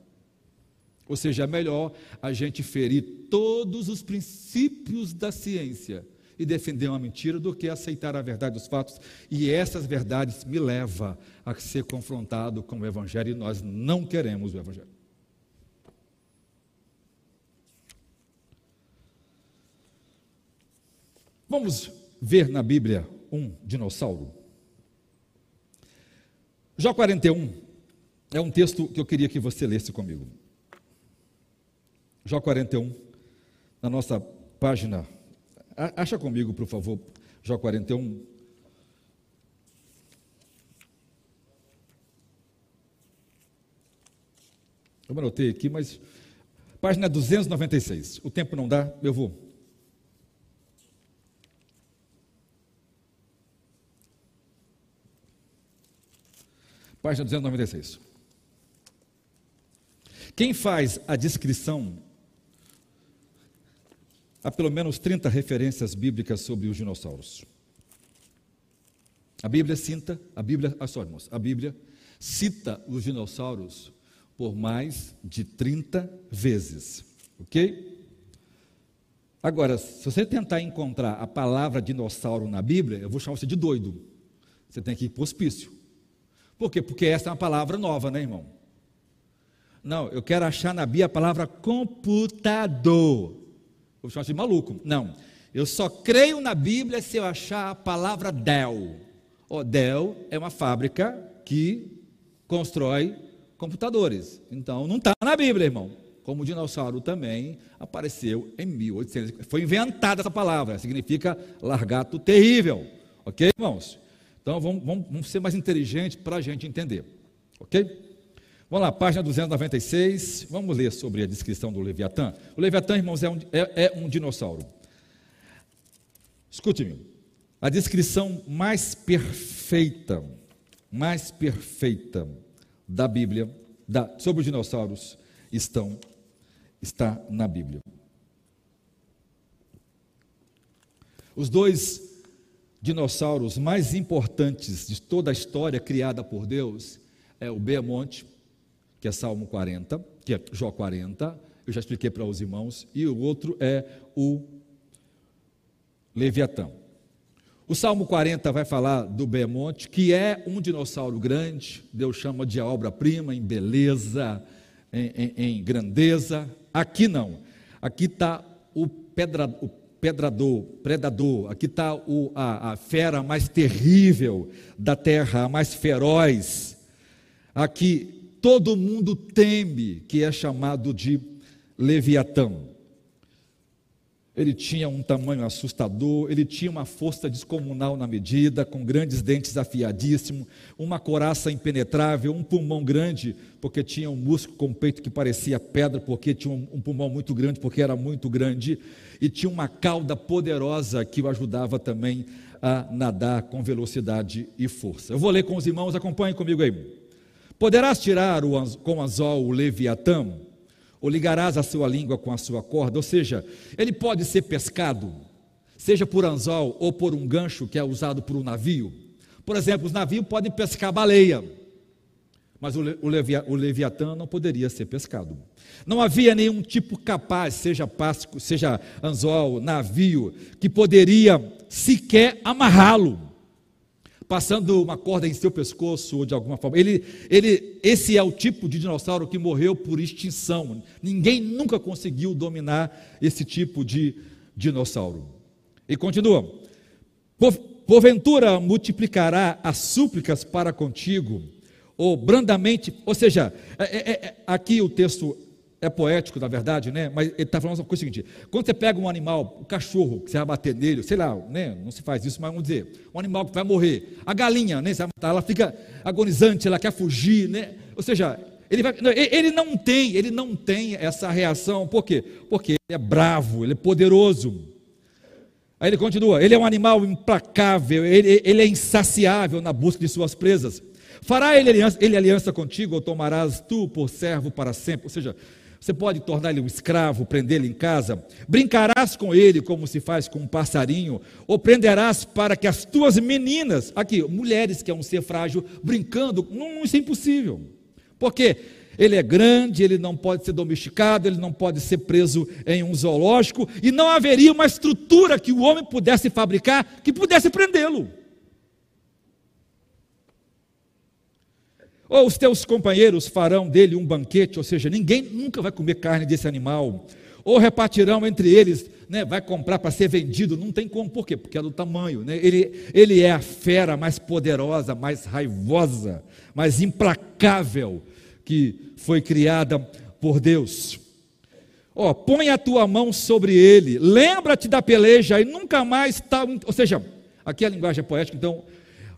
Ou seja, é melhor a gente ferir todos os princípios da ciência e defender uma mentira do que aceitar a verdade dos fatos. E essas verdades me levam a ser confrontado com o Evangelho e nós não queremos o Evangelho. Vamos ver na Bíblia um dinossauro. Jó 41 é um texto que eu queria que você lesse comigo. Jó 41, na nossa página. Acha comigo, por favor, Jó 41. Eu anotei aqui, mas página 296. O tempo não dá, eu vou. Página 296. Quem faz a descrição há pelo menos 30 referências bíblicas sobre os dinossauros. A Bíblia cita, a Bíblia, ah, só, irmãos, a Bíblia cita os dinossauros por mais de 30 vezes, ok? Agora, se você tentar encontrar a palavra dinossauro na Bíblia, eu vou chamar você de doido. Você tem que ir para o hospício, Por quê? Porque essa é uma palavra nova, né, irmão? Não, eu quero achar na Bíblia a palavra computador. Eu chamo de maluco. Não. Eu só creio na Bíblia se eu achar a palavra Dell. O Dell é uma fábrica que constrói computadores. Então não está na Bíblia, irmão. Como o dinossauro também apareceu em 1800. Foi inventada essa palavra, significa largato terrível. Ok, irmãos? Então vamos, vamos, vamos ser mais inteligentes para a gente entender. Ok? Vamos lá, página 296. Vamos ler sobre a descrição do Leviatã. O Leviatã, irmãos, é um, é, é um dinossauro. Escute-me. A descrição mais perfeita, mais perfeita da Bíblia, da, sobre os dinossauros, estão, está na Bíblia. Os dois dinossauros mais importantes de toda a história criada por Deus é o Beamonte que é Salmo 40, que é Jó 40, eu já expliquei para os irmãos, e o outro é o Leviatã. O Salmo 40 vai falar do Behemonte, que é um dinossauro grande, Deus chama de obra-prima em beleza, em, em, em, grandeza. Aqui não, aqui está o, pedra, o pedrador, predador, aqui está a, a fera mais terrível da terra, a mais feroz. Aqui todo mundo teme, que é chamado de Leviatã. Ele tinha um tamanho assustador, ele tinha uma força descomunal na medida, com grandes dentes afiadíssimos, uma coraça impenetrável, um pulmão grande, porque tinha um músculo com peito que parecia pedra, porque tinha um, um pulmão muito grande, porque era muito grande, e tinha uma cauda poderosa que o ajudava também a nadar com velocidade e força. Eu vou ler com os irmãos, acompanhem comigo aí. Poderás tirar o, com anzol o leviatã, ou ligarás a sua língua com a sua corda, ou seja, ele pode ser pescado, seja por anzol ou por um gancho que é usado por um navio. Por exemplo, os navios podem pescar baleia, mas o, o, o leviatã não poderia ser pescado. Não havia nenhum tipo capaz, seja páscoa, seja anzol, navio, que poderia sequer amarrá-lo passando uma corda em seu pescoço ou de alguma forma. Ele, ele, esse é o tipo de dinossauro que morreu por extinção. Ninguém nunca conseguiu dominar esse tipo de dinossauro. E continua: porventura multiplicará as súplicas para contigo, ou brandamente, ou seja, é, é, é, aqui o texto é poético, na verdade, né? mas ele está falando uma coisa seguinte: quando você pega um animal, o um cachorro, que você vai bater nele, sei lá, né? não se faz isso, mas vamos dizer, um animal que vai morrer, a galinha, né? você vai matar, ela fica agonizante, ela quer fugir, né? ou seja, ele, vai, ele não tem, ele não tem essa reação, por quê? Porque ele é bravo, ele é poderoso. Aí ele continua: ele é um animal implacável, ele, ele é insaciável na busca de suas presas. Fará ele aliança, ele aliança contigo ou tomarás tu por servo para sempre? Ou seja, você pode tornar ele um escravo, prendê-lo em casa. Brincarás com ele como se faz com um passarinho, ou prenderás para que as tuas meninas, aqui, mulheres que é um ser frágil, brincando, não, isso é impossível. Porque ele é grande, ele não pode ser domesticado, ele não pode ser preso em um zoológico, e não haveria uma estrutura que o homem pudesse fabricar que pudesse prendê-lo. Ou os teus companheiros farão dele um banquete, ou seja, ninguém nunca vai comer carne desse animal. Ou repartirão entre eles, né, vai comprar para ser vendido, não tem como, por quê? Porque é do tamanho. Né? Ele, ele é a fera mais poderosa, mais raivosa, mais implacável que foi criada por Deus. Ó, põe a tua mão sobre ele, lembra-te da peleja e nunca mais está. Ou seja, aqui é a linguagem poética, então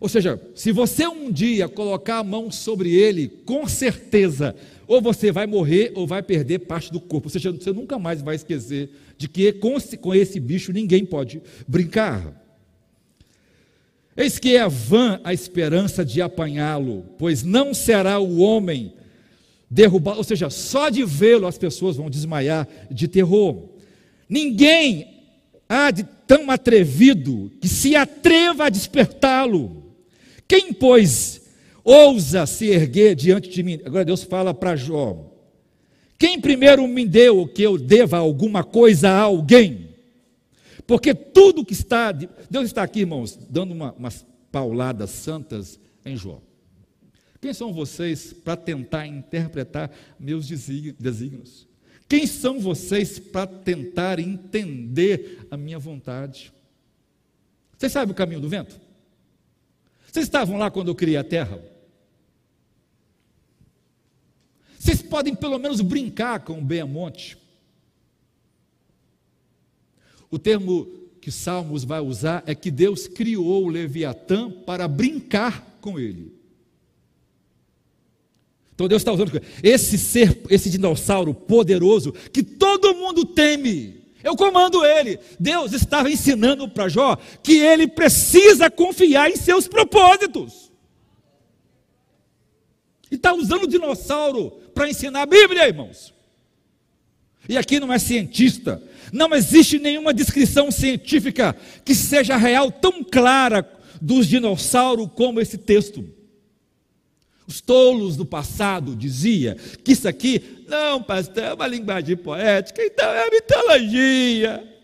ou seja, se você um dia colocar a mão sobre ele, com certeza, ou você vai morrer ou vai perder parte do corpo. Ou seja, você nunca mais vai esquecer de que com esse bicho ninguém pode brincar. Eis que é vã a esperança de apanhá-lo, pois não será o homem derrubado, ou seja, só de vê-lo as pessoas vão desmaiar de terror. Ninguém há de tão atrevido que se atreva a despertá-lo. Quem, pois, ousa se erguer diante de mim? Agora Deus fala para Jó: Quem primeiro me deu que eu deva alguma coisa a alguém? Porque tudo que está. Deus está aqui, irmãos, dando uma, umas pauladas santas em Jó. Quem são vocês para tentar interpretar meus desígnios? Quem são vocês para tentar entender a minha vontade? Vocês sabem o caminho do vento? Vocês estavam lá quando eu criei a terra? Vocês podem pelo menos brincar com o Beamonte. O termo que Salmos vai usar é que Deus criou o Leviatã para brincar com ele. Então Deus está usando esse ser, esse dinossauro poderoso que todo mundo teme. Eu comando ele. Deus estava ensinando para Jó que ele precisa confiar em seus propósitos. E está usando o dinossauro para ensinar a Bíblia, irmãos. E aqui não é cientista, não existe nenhuma descrição científica que seja real tão clara dos dinossauros como esse texto. Os tolos do passado dizia que isso aqui, não, pastor, é uma linguagem poética, então é mitologia.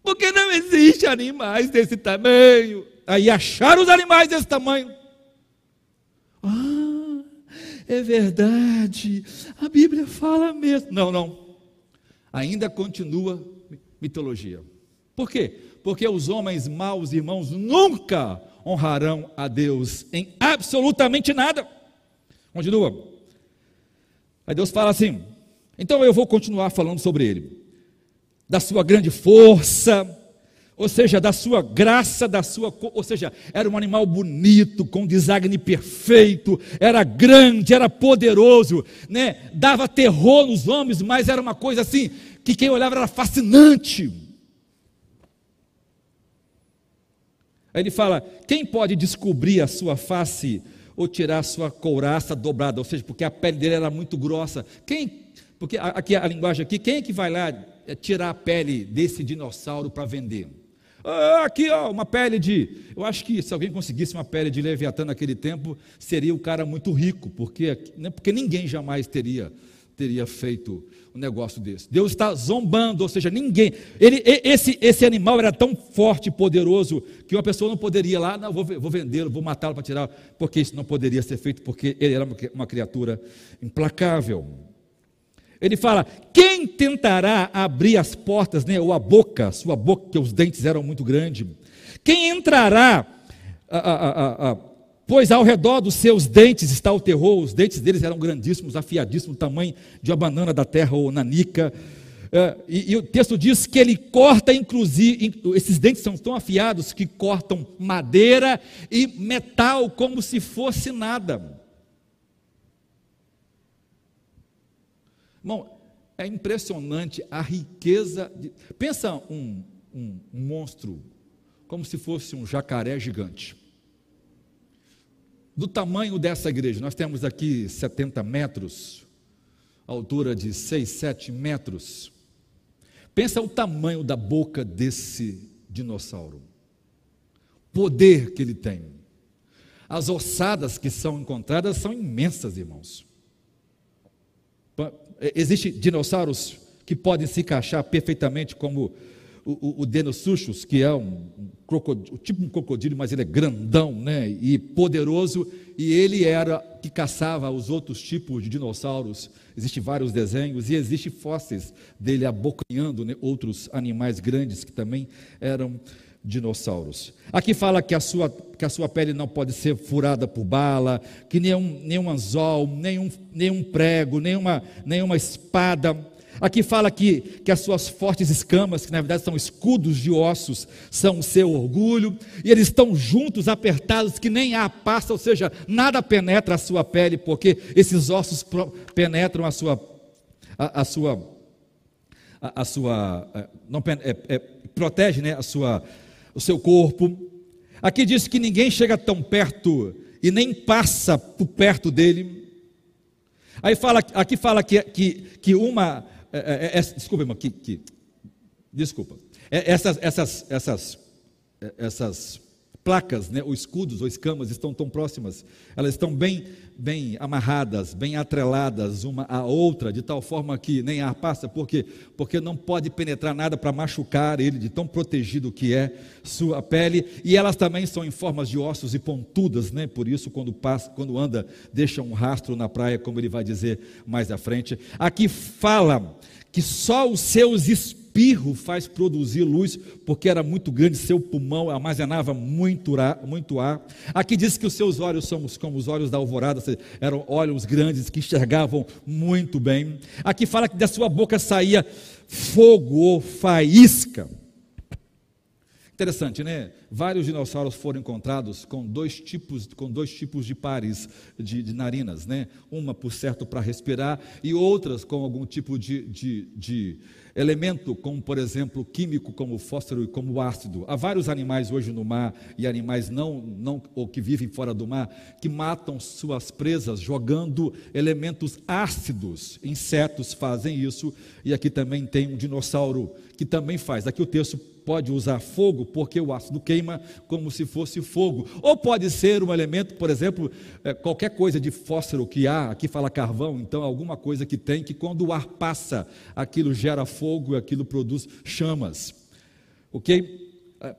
Porque não existe animais desse tamanho. Aí acharam os animais desse tamanho. Ah, é verdade. A Bíblia fala mesmo. Não, não. Ainda continua mitologia. Por quê? Porque os homens maus, irmãos, nunca honrarão a Deus em absolutamente nada. Continua. Aí Deus fala assim: então eu vou continuar falando sobre ele, da sua grande força, ou seja, da sua graça, da sua, ou seja, era um animal bonito, com design perfeito, era grande, era poderoso, né? Dava terror nos homens, mas era uma coisa assim que quem olhava era fascinante. Aí ele fala: quem pode descobrir a sua face ou tirar a sua couraça dobrada? Ou seja, porque a pele dele era muito grossa. Quem, porque aqui a linguagem aqui, quem é que vai lá é, tirar a pele desse dinossauro para vender? Ah, aqui, ó, uma pele de. Eu acho que se alguém conseguisse uma pele de Leviatã naquele tempo, seria o cara muito rico, porque, né, porque ninguém jamais teria teria feito um negócio desse. Deus está zombando, ou seja, ninguém. Ele, esse, esse animal era tão forte e poderoso que uma pessoa não poderia lá, não, vou, vou vendê-lo, vou matá-lo para tirar, porque isso não poderia ser feito, porque ele era uma criatura implacável. Ele fala: quem tentará abrir as portas, né, ou a boca, sua boca, que os dentes eram muito grandes, quem entrará a, a, a, Pois ao redor dos seus dentes está o terror, os dentes deles eram grandíssimos, afiadíssimos, tamanho de uma banana da terra ou nanica. É, e, e, o texto diz que ele corta, inclusive, esses dentes são tão afiados que cortam madeira e metal como se fosse nada. Irmão, é impressionante a riqueza. De... Pensa um, um monstro como se fosse um jacaré gigante do tamanho dessa igreja. Nós temos aqui 70 metros, altura de 6, 7 metros. Pensa o tamanho da boca desse dinossauro. Poder que ele tem. As ossadas que são encontradas são imensas, irmãos. Existem dinossauros que podem se encaixar perfeitamente como o, o Denossuchus, que é um, um tipo um crocodilo, mas ele é grandão né, e poderoso, e ele era que caçava os outros tipos de dinossauros. Existem vários desenhos e existem fósseis dele abocanhando né, outros animais grandes que também eram dinossauros. Aqui fala que a sua, que a sua pele não pode ser furada por bala, que nenhum, nenhum anzol, nenhum, nenhum prego, nenhuma, nenhuma espada Aqui fala que, que as suas fortes escamas, que na verdade são escudos de ossos, são o seu orgulho, e eles estão juntos, apertados, que nem há passa, ou seja, nada penetra a sua pele, porque esses ossos penetram a sua, a, a sua, a, a sua, é, não, é, é, protege né, a sua, o seu corpo. Aqui diz que ninguém chega tão perto e nem passa por perto dele. Aí fala, aqui fala que, que, que uma é, é, é, desculpa, irmão, que, que, desculpa. essas, essas, essas, essas placas, né, ou escudos, ou escamas estão tão próximas, elas estão bem, bem amarradas, bem atreladas uma à outra, de tal forma que nem ar passa, por quê? Porque não pode penetrar nada para machucar ele, de tão protegido que é sua pele, e elas também são em formas de ossos e pontudas, né? Por isso, quando passa, quando anda, deixa um rastro na praia, como ele vai dizer mais à frente. Aqui fala que só os seus espíritos espirro faz produzir luz, porque era muito grande, seu pulmão armazenava muito ar. Muito ar. Aqui diz que os seus olhos são como os olhos da alvorada, eram olhos grandes que enxergavam muito bem. Aqui fala que da sua boca saía fogo ou faísca. Interessante, né? Vários dinossauros foram encontrados com dois tipos, com dois tipos de pares de, de narinas, né? Uma, por certo, para respirar e outras com algum tipo de, de, de elemento, como por exemplo químico, como fósforo e como ácido. Há vários animais hoje no mar e animais não, não ou que vivem fora do mar que matam suas presas jogando elementos ácidos. Insetos fazem isso e aqui também tem um dinossauro que também faz. Aqui o texto pode usar fogo, porque o ácido queima como se fosse fogo. Ou pode ser um elemento, por exemplo, é, qualquer coisa de fósforo que há, aqui fala carvão, então alguma coisa que tem, que quando o ar passa, aquilo gera fogo aquilo produz chamas. Ok? É,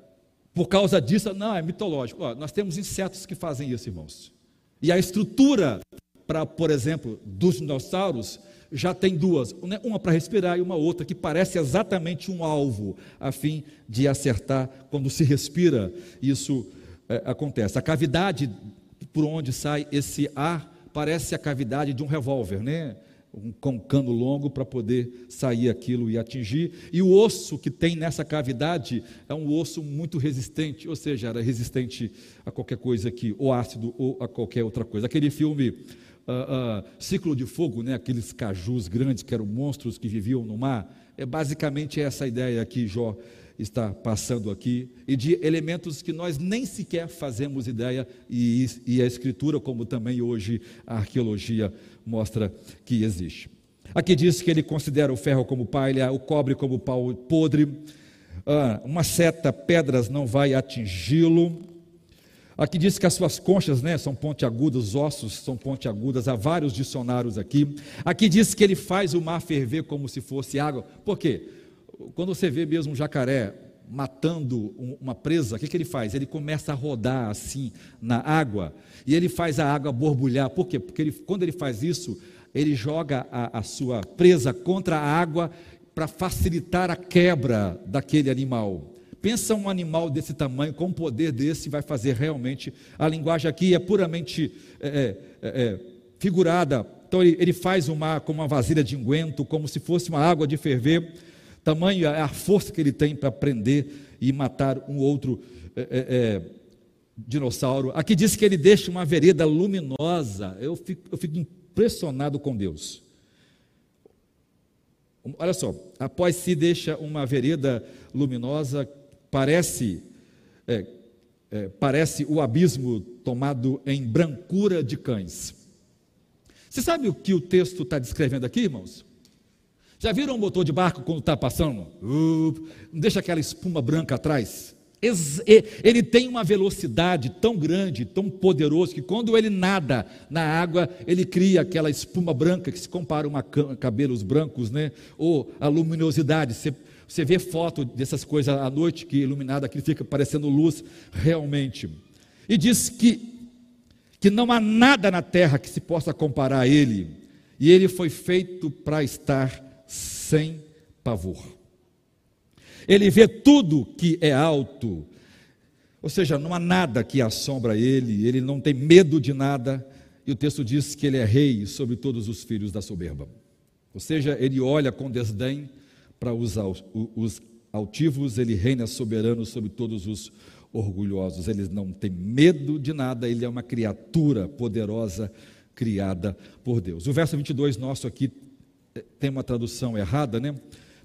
por causa disso, não, é mitológico. Ó, nós temos insetos que fazem isso, irmãos. E a estrutura, para, por exemplo, dos dinossauros, já tem duas, né? uma para respirar e uma outra que parece exatamente um alvo, a fim de acertar quando se respira. Isso é, acontece. A cavidade por onde sai esse ar parece a cavidade de um revólver, né? Um, com um cano longo para poder sair aquilo e atingir. E o osso que tem nessa cavidade é um osso muito resistente, ou seja, era resistente a qualquer coisa que, ou ácido ou a qualquer outra coisa. Aquele filme uh, uh, ciclo de fogo, né, aqueles cajus grandes que eram monstros que viviam no mar. É basicamente essa ideia que Jó está passando aqui, e de elementos que nós nem sequer fazemos ideia, e, e a Escritura, como também hoje a arqueologia, mostra que existe. Aqui diz que ele considera o ferro como palha, o cobre como pau podre, ah, uma seta, pedras não vai atingi-lo. Aqui diz que as suas conchas né, são pontiagudas, os ossos são pontiagudas, há vários dicionários aqui. Aqui diz que ele faz o mar ferver como se fosse água. Por quê? Quando você vê mesmo um jacaré matando uma presa, o que, que ele faz? Ele começa a rodar assim na água e ele faz a água borbulhar. Por quê? Porque ele, quando ele faz isso, ele joga a, a sua presa contra a água para facilitar a quebra daquele animal. Pensa um animal desse tamanho, com um poder desse, vai fazer realmente. A linguagem aqui é puramente é, é, é, é, figurada. Então ele, ele faz o mar como uma vasilha de unguento, como se fosse uma água de ferver. Tamanho é a força que ele tem para prender e matar um outro é, é, dinossauro. Aqui diz que ele deixa uma vereda luminosa. Eu fico, eu fico impressionado com Deus. Olha só, após se deixa uma vereda luminosa parece, é, é, parece o abismo tomado em brancura de cães. Você sabe o que o texto está descrevendo aqui, irmãos? Já viram um motor de barco quando está passando? Uh, não deixa aquela espuma branca atrás? Ele tem uma velocidade tão grande, tão poderoso, que quando ele nada na água, ele cria aquela espuma branca que se compara a cabelos brancos, né? Ou a luminosidade. Você você vê foto dessas coisas à noite, que iluminada aqui fica parecendo luz realmente. E diz que, que não há nada na terra que se possa comparar a ele. E ele foi feito para estar sem pavor. Ele vê tudo que é alto, ou seja, não há nada que assombra ele, ele não tem medo de nada, e o texto diz que ele é rei sobre todos os filhos da soberba. Ou seja, ele olha com desdém para os, os altivos, ele reina soberano sobre todos os orgulhosos. Ele não tem medo de nada, ele é uma criatura poderosa criada por Deus. O verso 22 nosso aqui eh, tem uma tradução errada, né?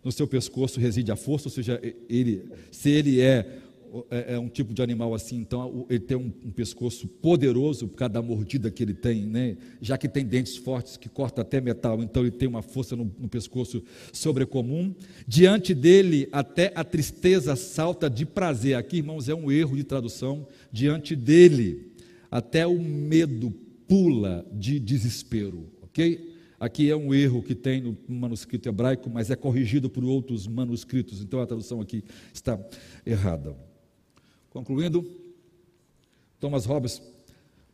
No seu pescoço reside a força, ou seja, ele, se ele é é, é, um tipo de animal assim, então ele tem um, um, pescoço poderoso por causa da mordida que ele tem, né? já que tem dentes fortes que corta até metal, então ele tem uma força no, no pescoço sobrecomum. Diante dele, até a tristeza salta de prazer. Aqui, irmãos, é um erro de tradução. Diante dele, até o medo pula de desespero, ok? Aqui é um erro que tem no manuscrito hebraico, mas é corrigido por outros manuscritos, então a tradução aqui está errada. Concluindo, Thomas Hobbes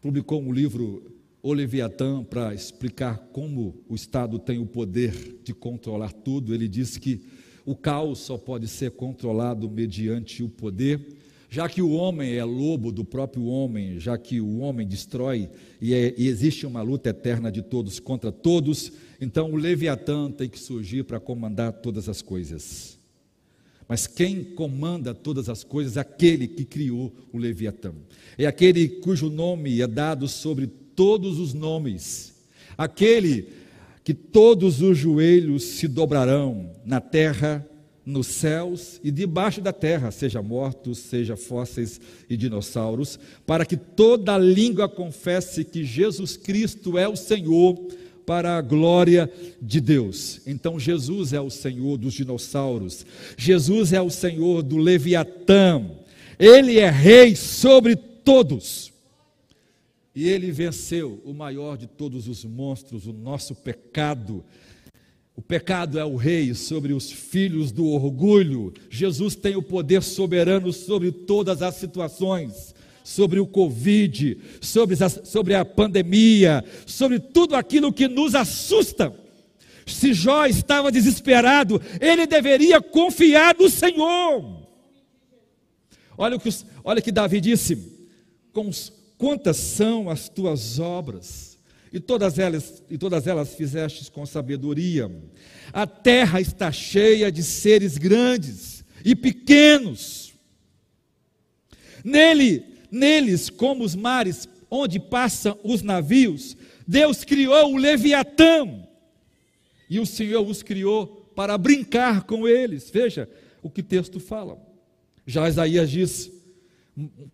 publicou um livro, O Leviatã, para explicar como o Estado tem o poder de controlar tudo. Ele diz que o caos só pode ser controlado mediante o poder já que o homem é lobo do próprio homem, já que o homem destrói e, é, e existe uma luta eterna de todos contra todos, então o Leviatã tem que surgir para comandar todas as coisas. Mas quem comanda todas as coisas é aquele que criou o Leviatã. É aquele cujo nome é dado sobre todos os nomes. Aquele que todos os joelhos se dobrarão na terra, nos céus e debaixo da terra, seja mortos, seja fósseis e dinossauros, para que toda língua confesse que Jesus Cristo é o Senhor, para a glória de Deus. Então Jesus é o Senhor dos dinossauros, Jesus é o Senhor do Leviatã, ele é rei sobre todos. E ele venceu o maior de todos os monstros, o nosso pecado, o pecado é o rei sobre os filhos do orgulho. Jesus tem o poder soberano sobre todas as situações, sobre o Covid, sobre a, sobre a pandemia, sobre tudo aquilo que nos assusta. Se Jó estava desesperado, ele deveria confiar no Senhor. Olha o que, olha que Davi disse: quantas são as tuas obras? e todas elas, e todas elas fizestes com sabedoria. A terra está cheia de seres grandes e pequenos. Nele, neles, como os mares onde passam os navios, Deus criou o Leviatã. E o Senhor os criou para brincar com eles. Veja o que o texto fala. Já Isaías diz,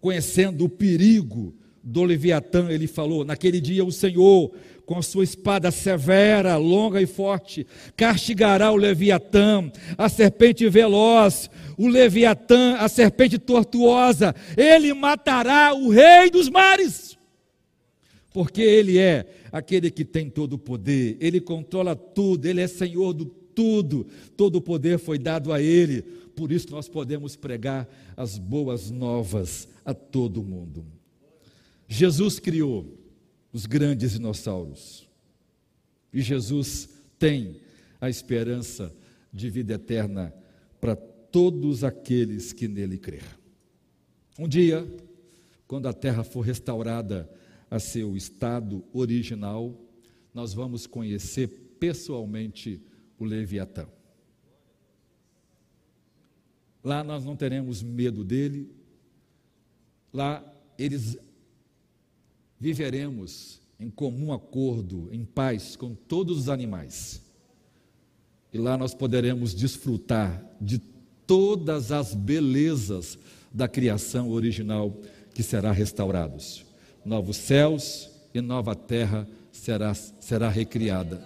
conhecendo o perigo do Leviatã, ele falou: Naquele dia o Senhor, com a sua espada severa, longa e forte, castigará o Leviatã, a serpente veloz, o Leviatã, a serpente tortuosa, ele matará o rei dos mares, porque ele é aquele que tem todo o poder, ele controla tudo, ele é senhor do tudo, todo o poder foi dado a ele, por isso nós podemos pregar as boas novas a todo mundo. Jesus criou os grandes dinossauros. E Jesus tem a esperança de vida eterna para todos aqueles que nele crer. Um dia, quando a terra for restaurada a seu estado original, nós vamos conhecer pessoalmente o Leviatã. Lá nós não teremos medo dele, lá eles viveremos em comum acordo, em paz com todos os animais. E lá nós poderemos desfrutar de todas as belezas da criação original que será restaurados. Novos céus e nova terra será, será recriada.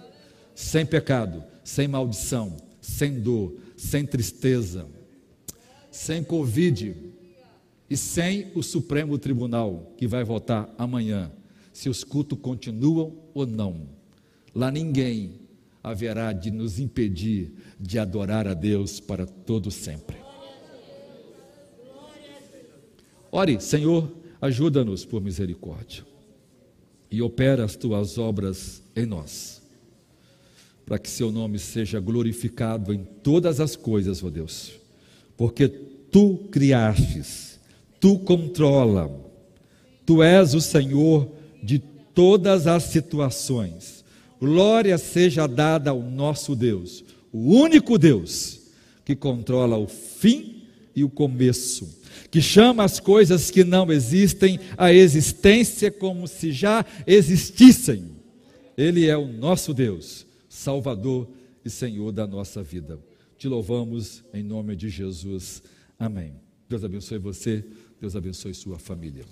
Sem pecado, sem maldição, sem dor, sem tristeza, sem Covid, e sem o Supremo Tribunal, que vai votar amanhã, se os cultos continuam ou não. Lá ninguém haverá de nos impedir de adorar a Deus para todo sempre. Ore, Senhor, ajuda-nos por misericórdia e opera as tuas obras em nós, para que seu nome seja glorificado em todas as coisas, ó Deus, porque tu criastes tu controla, tu és o Senhor de todas as situações. Glória seja dada ao nosso Deus, o único Deus que controla o fim e o começo, que chama as coisas que não existem à existência como se já existissem. Ele é o nosso Deus, Salvador e Senhor da nossa vida. Te louvamos em nome de Jesus. Amém. Deus abençoe você, Deus abençoe sua família.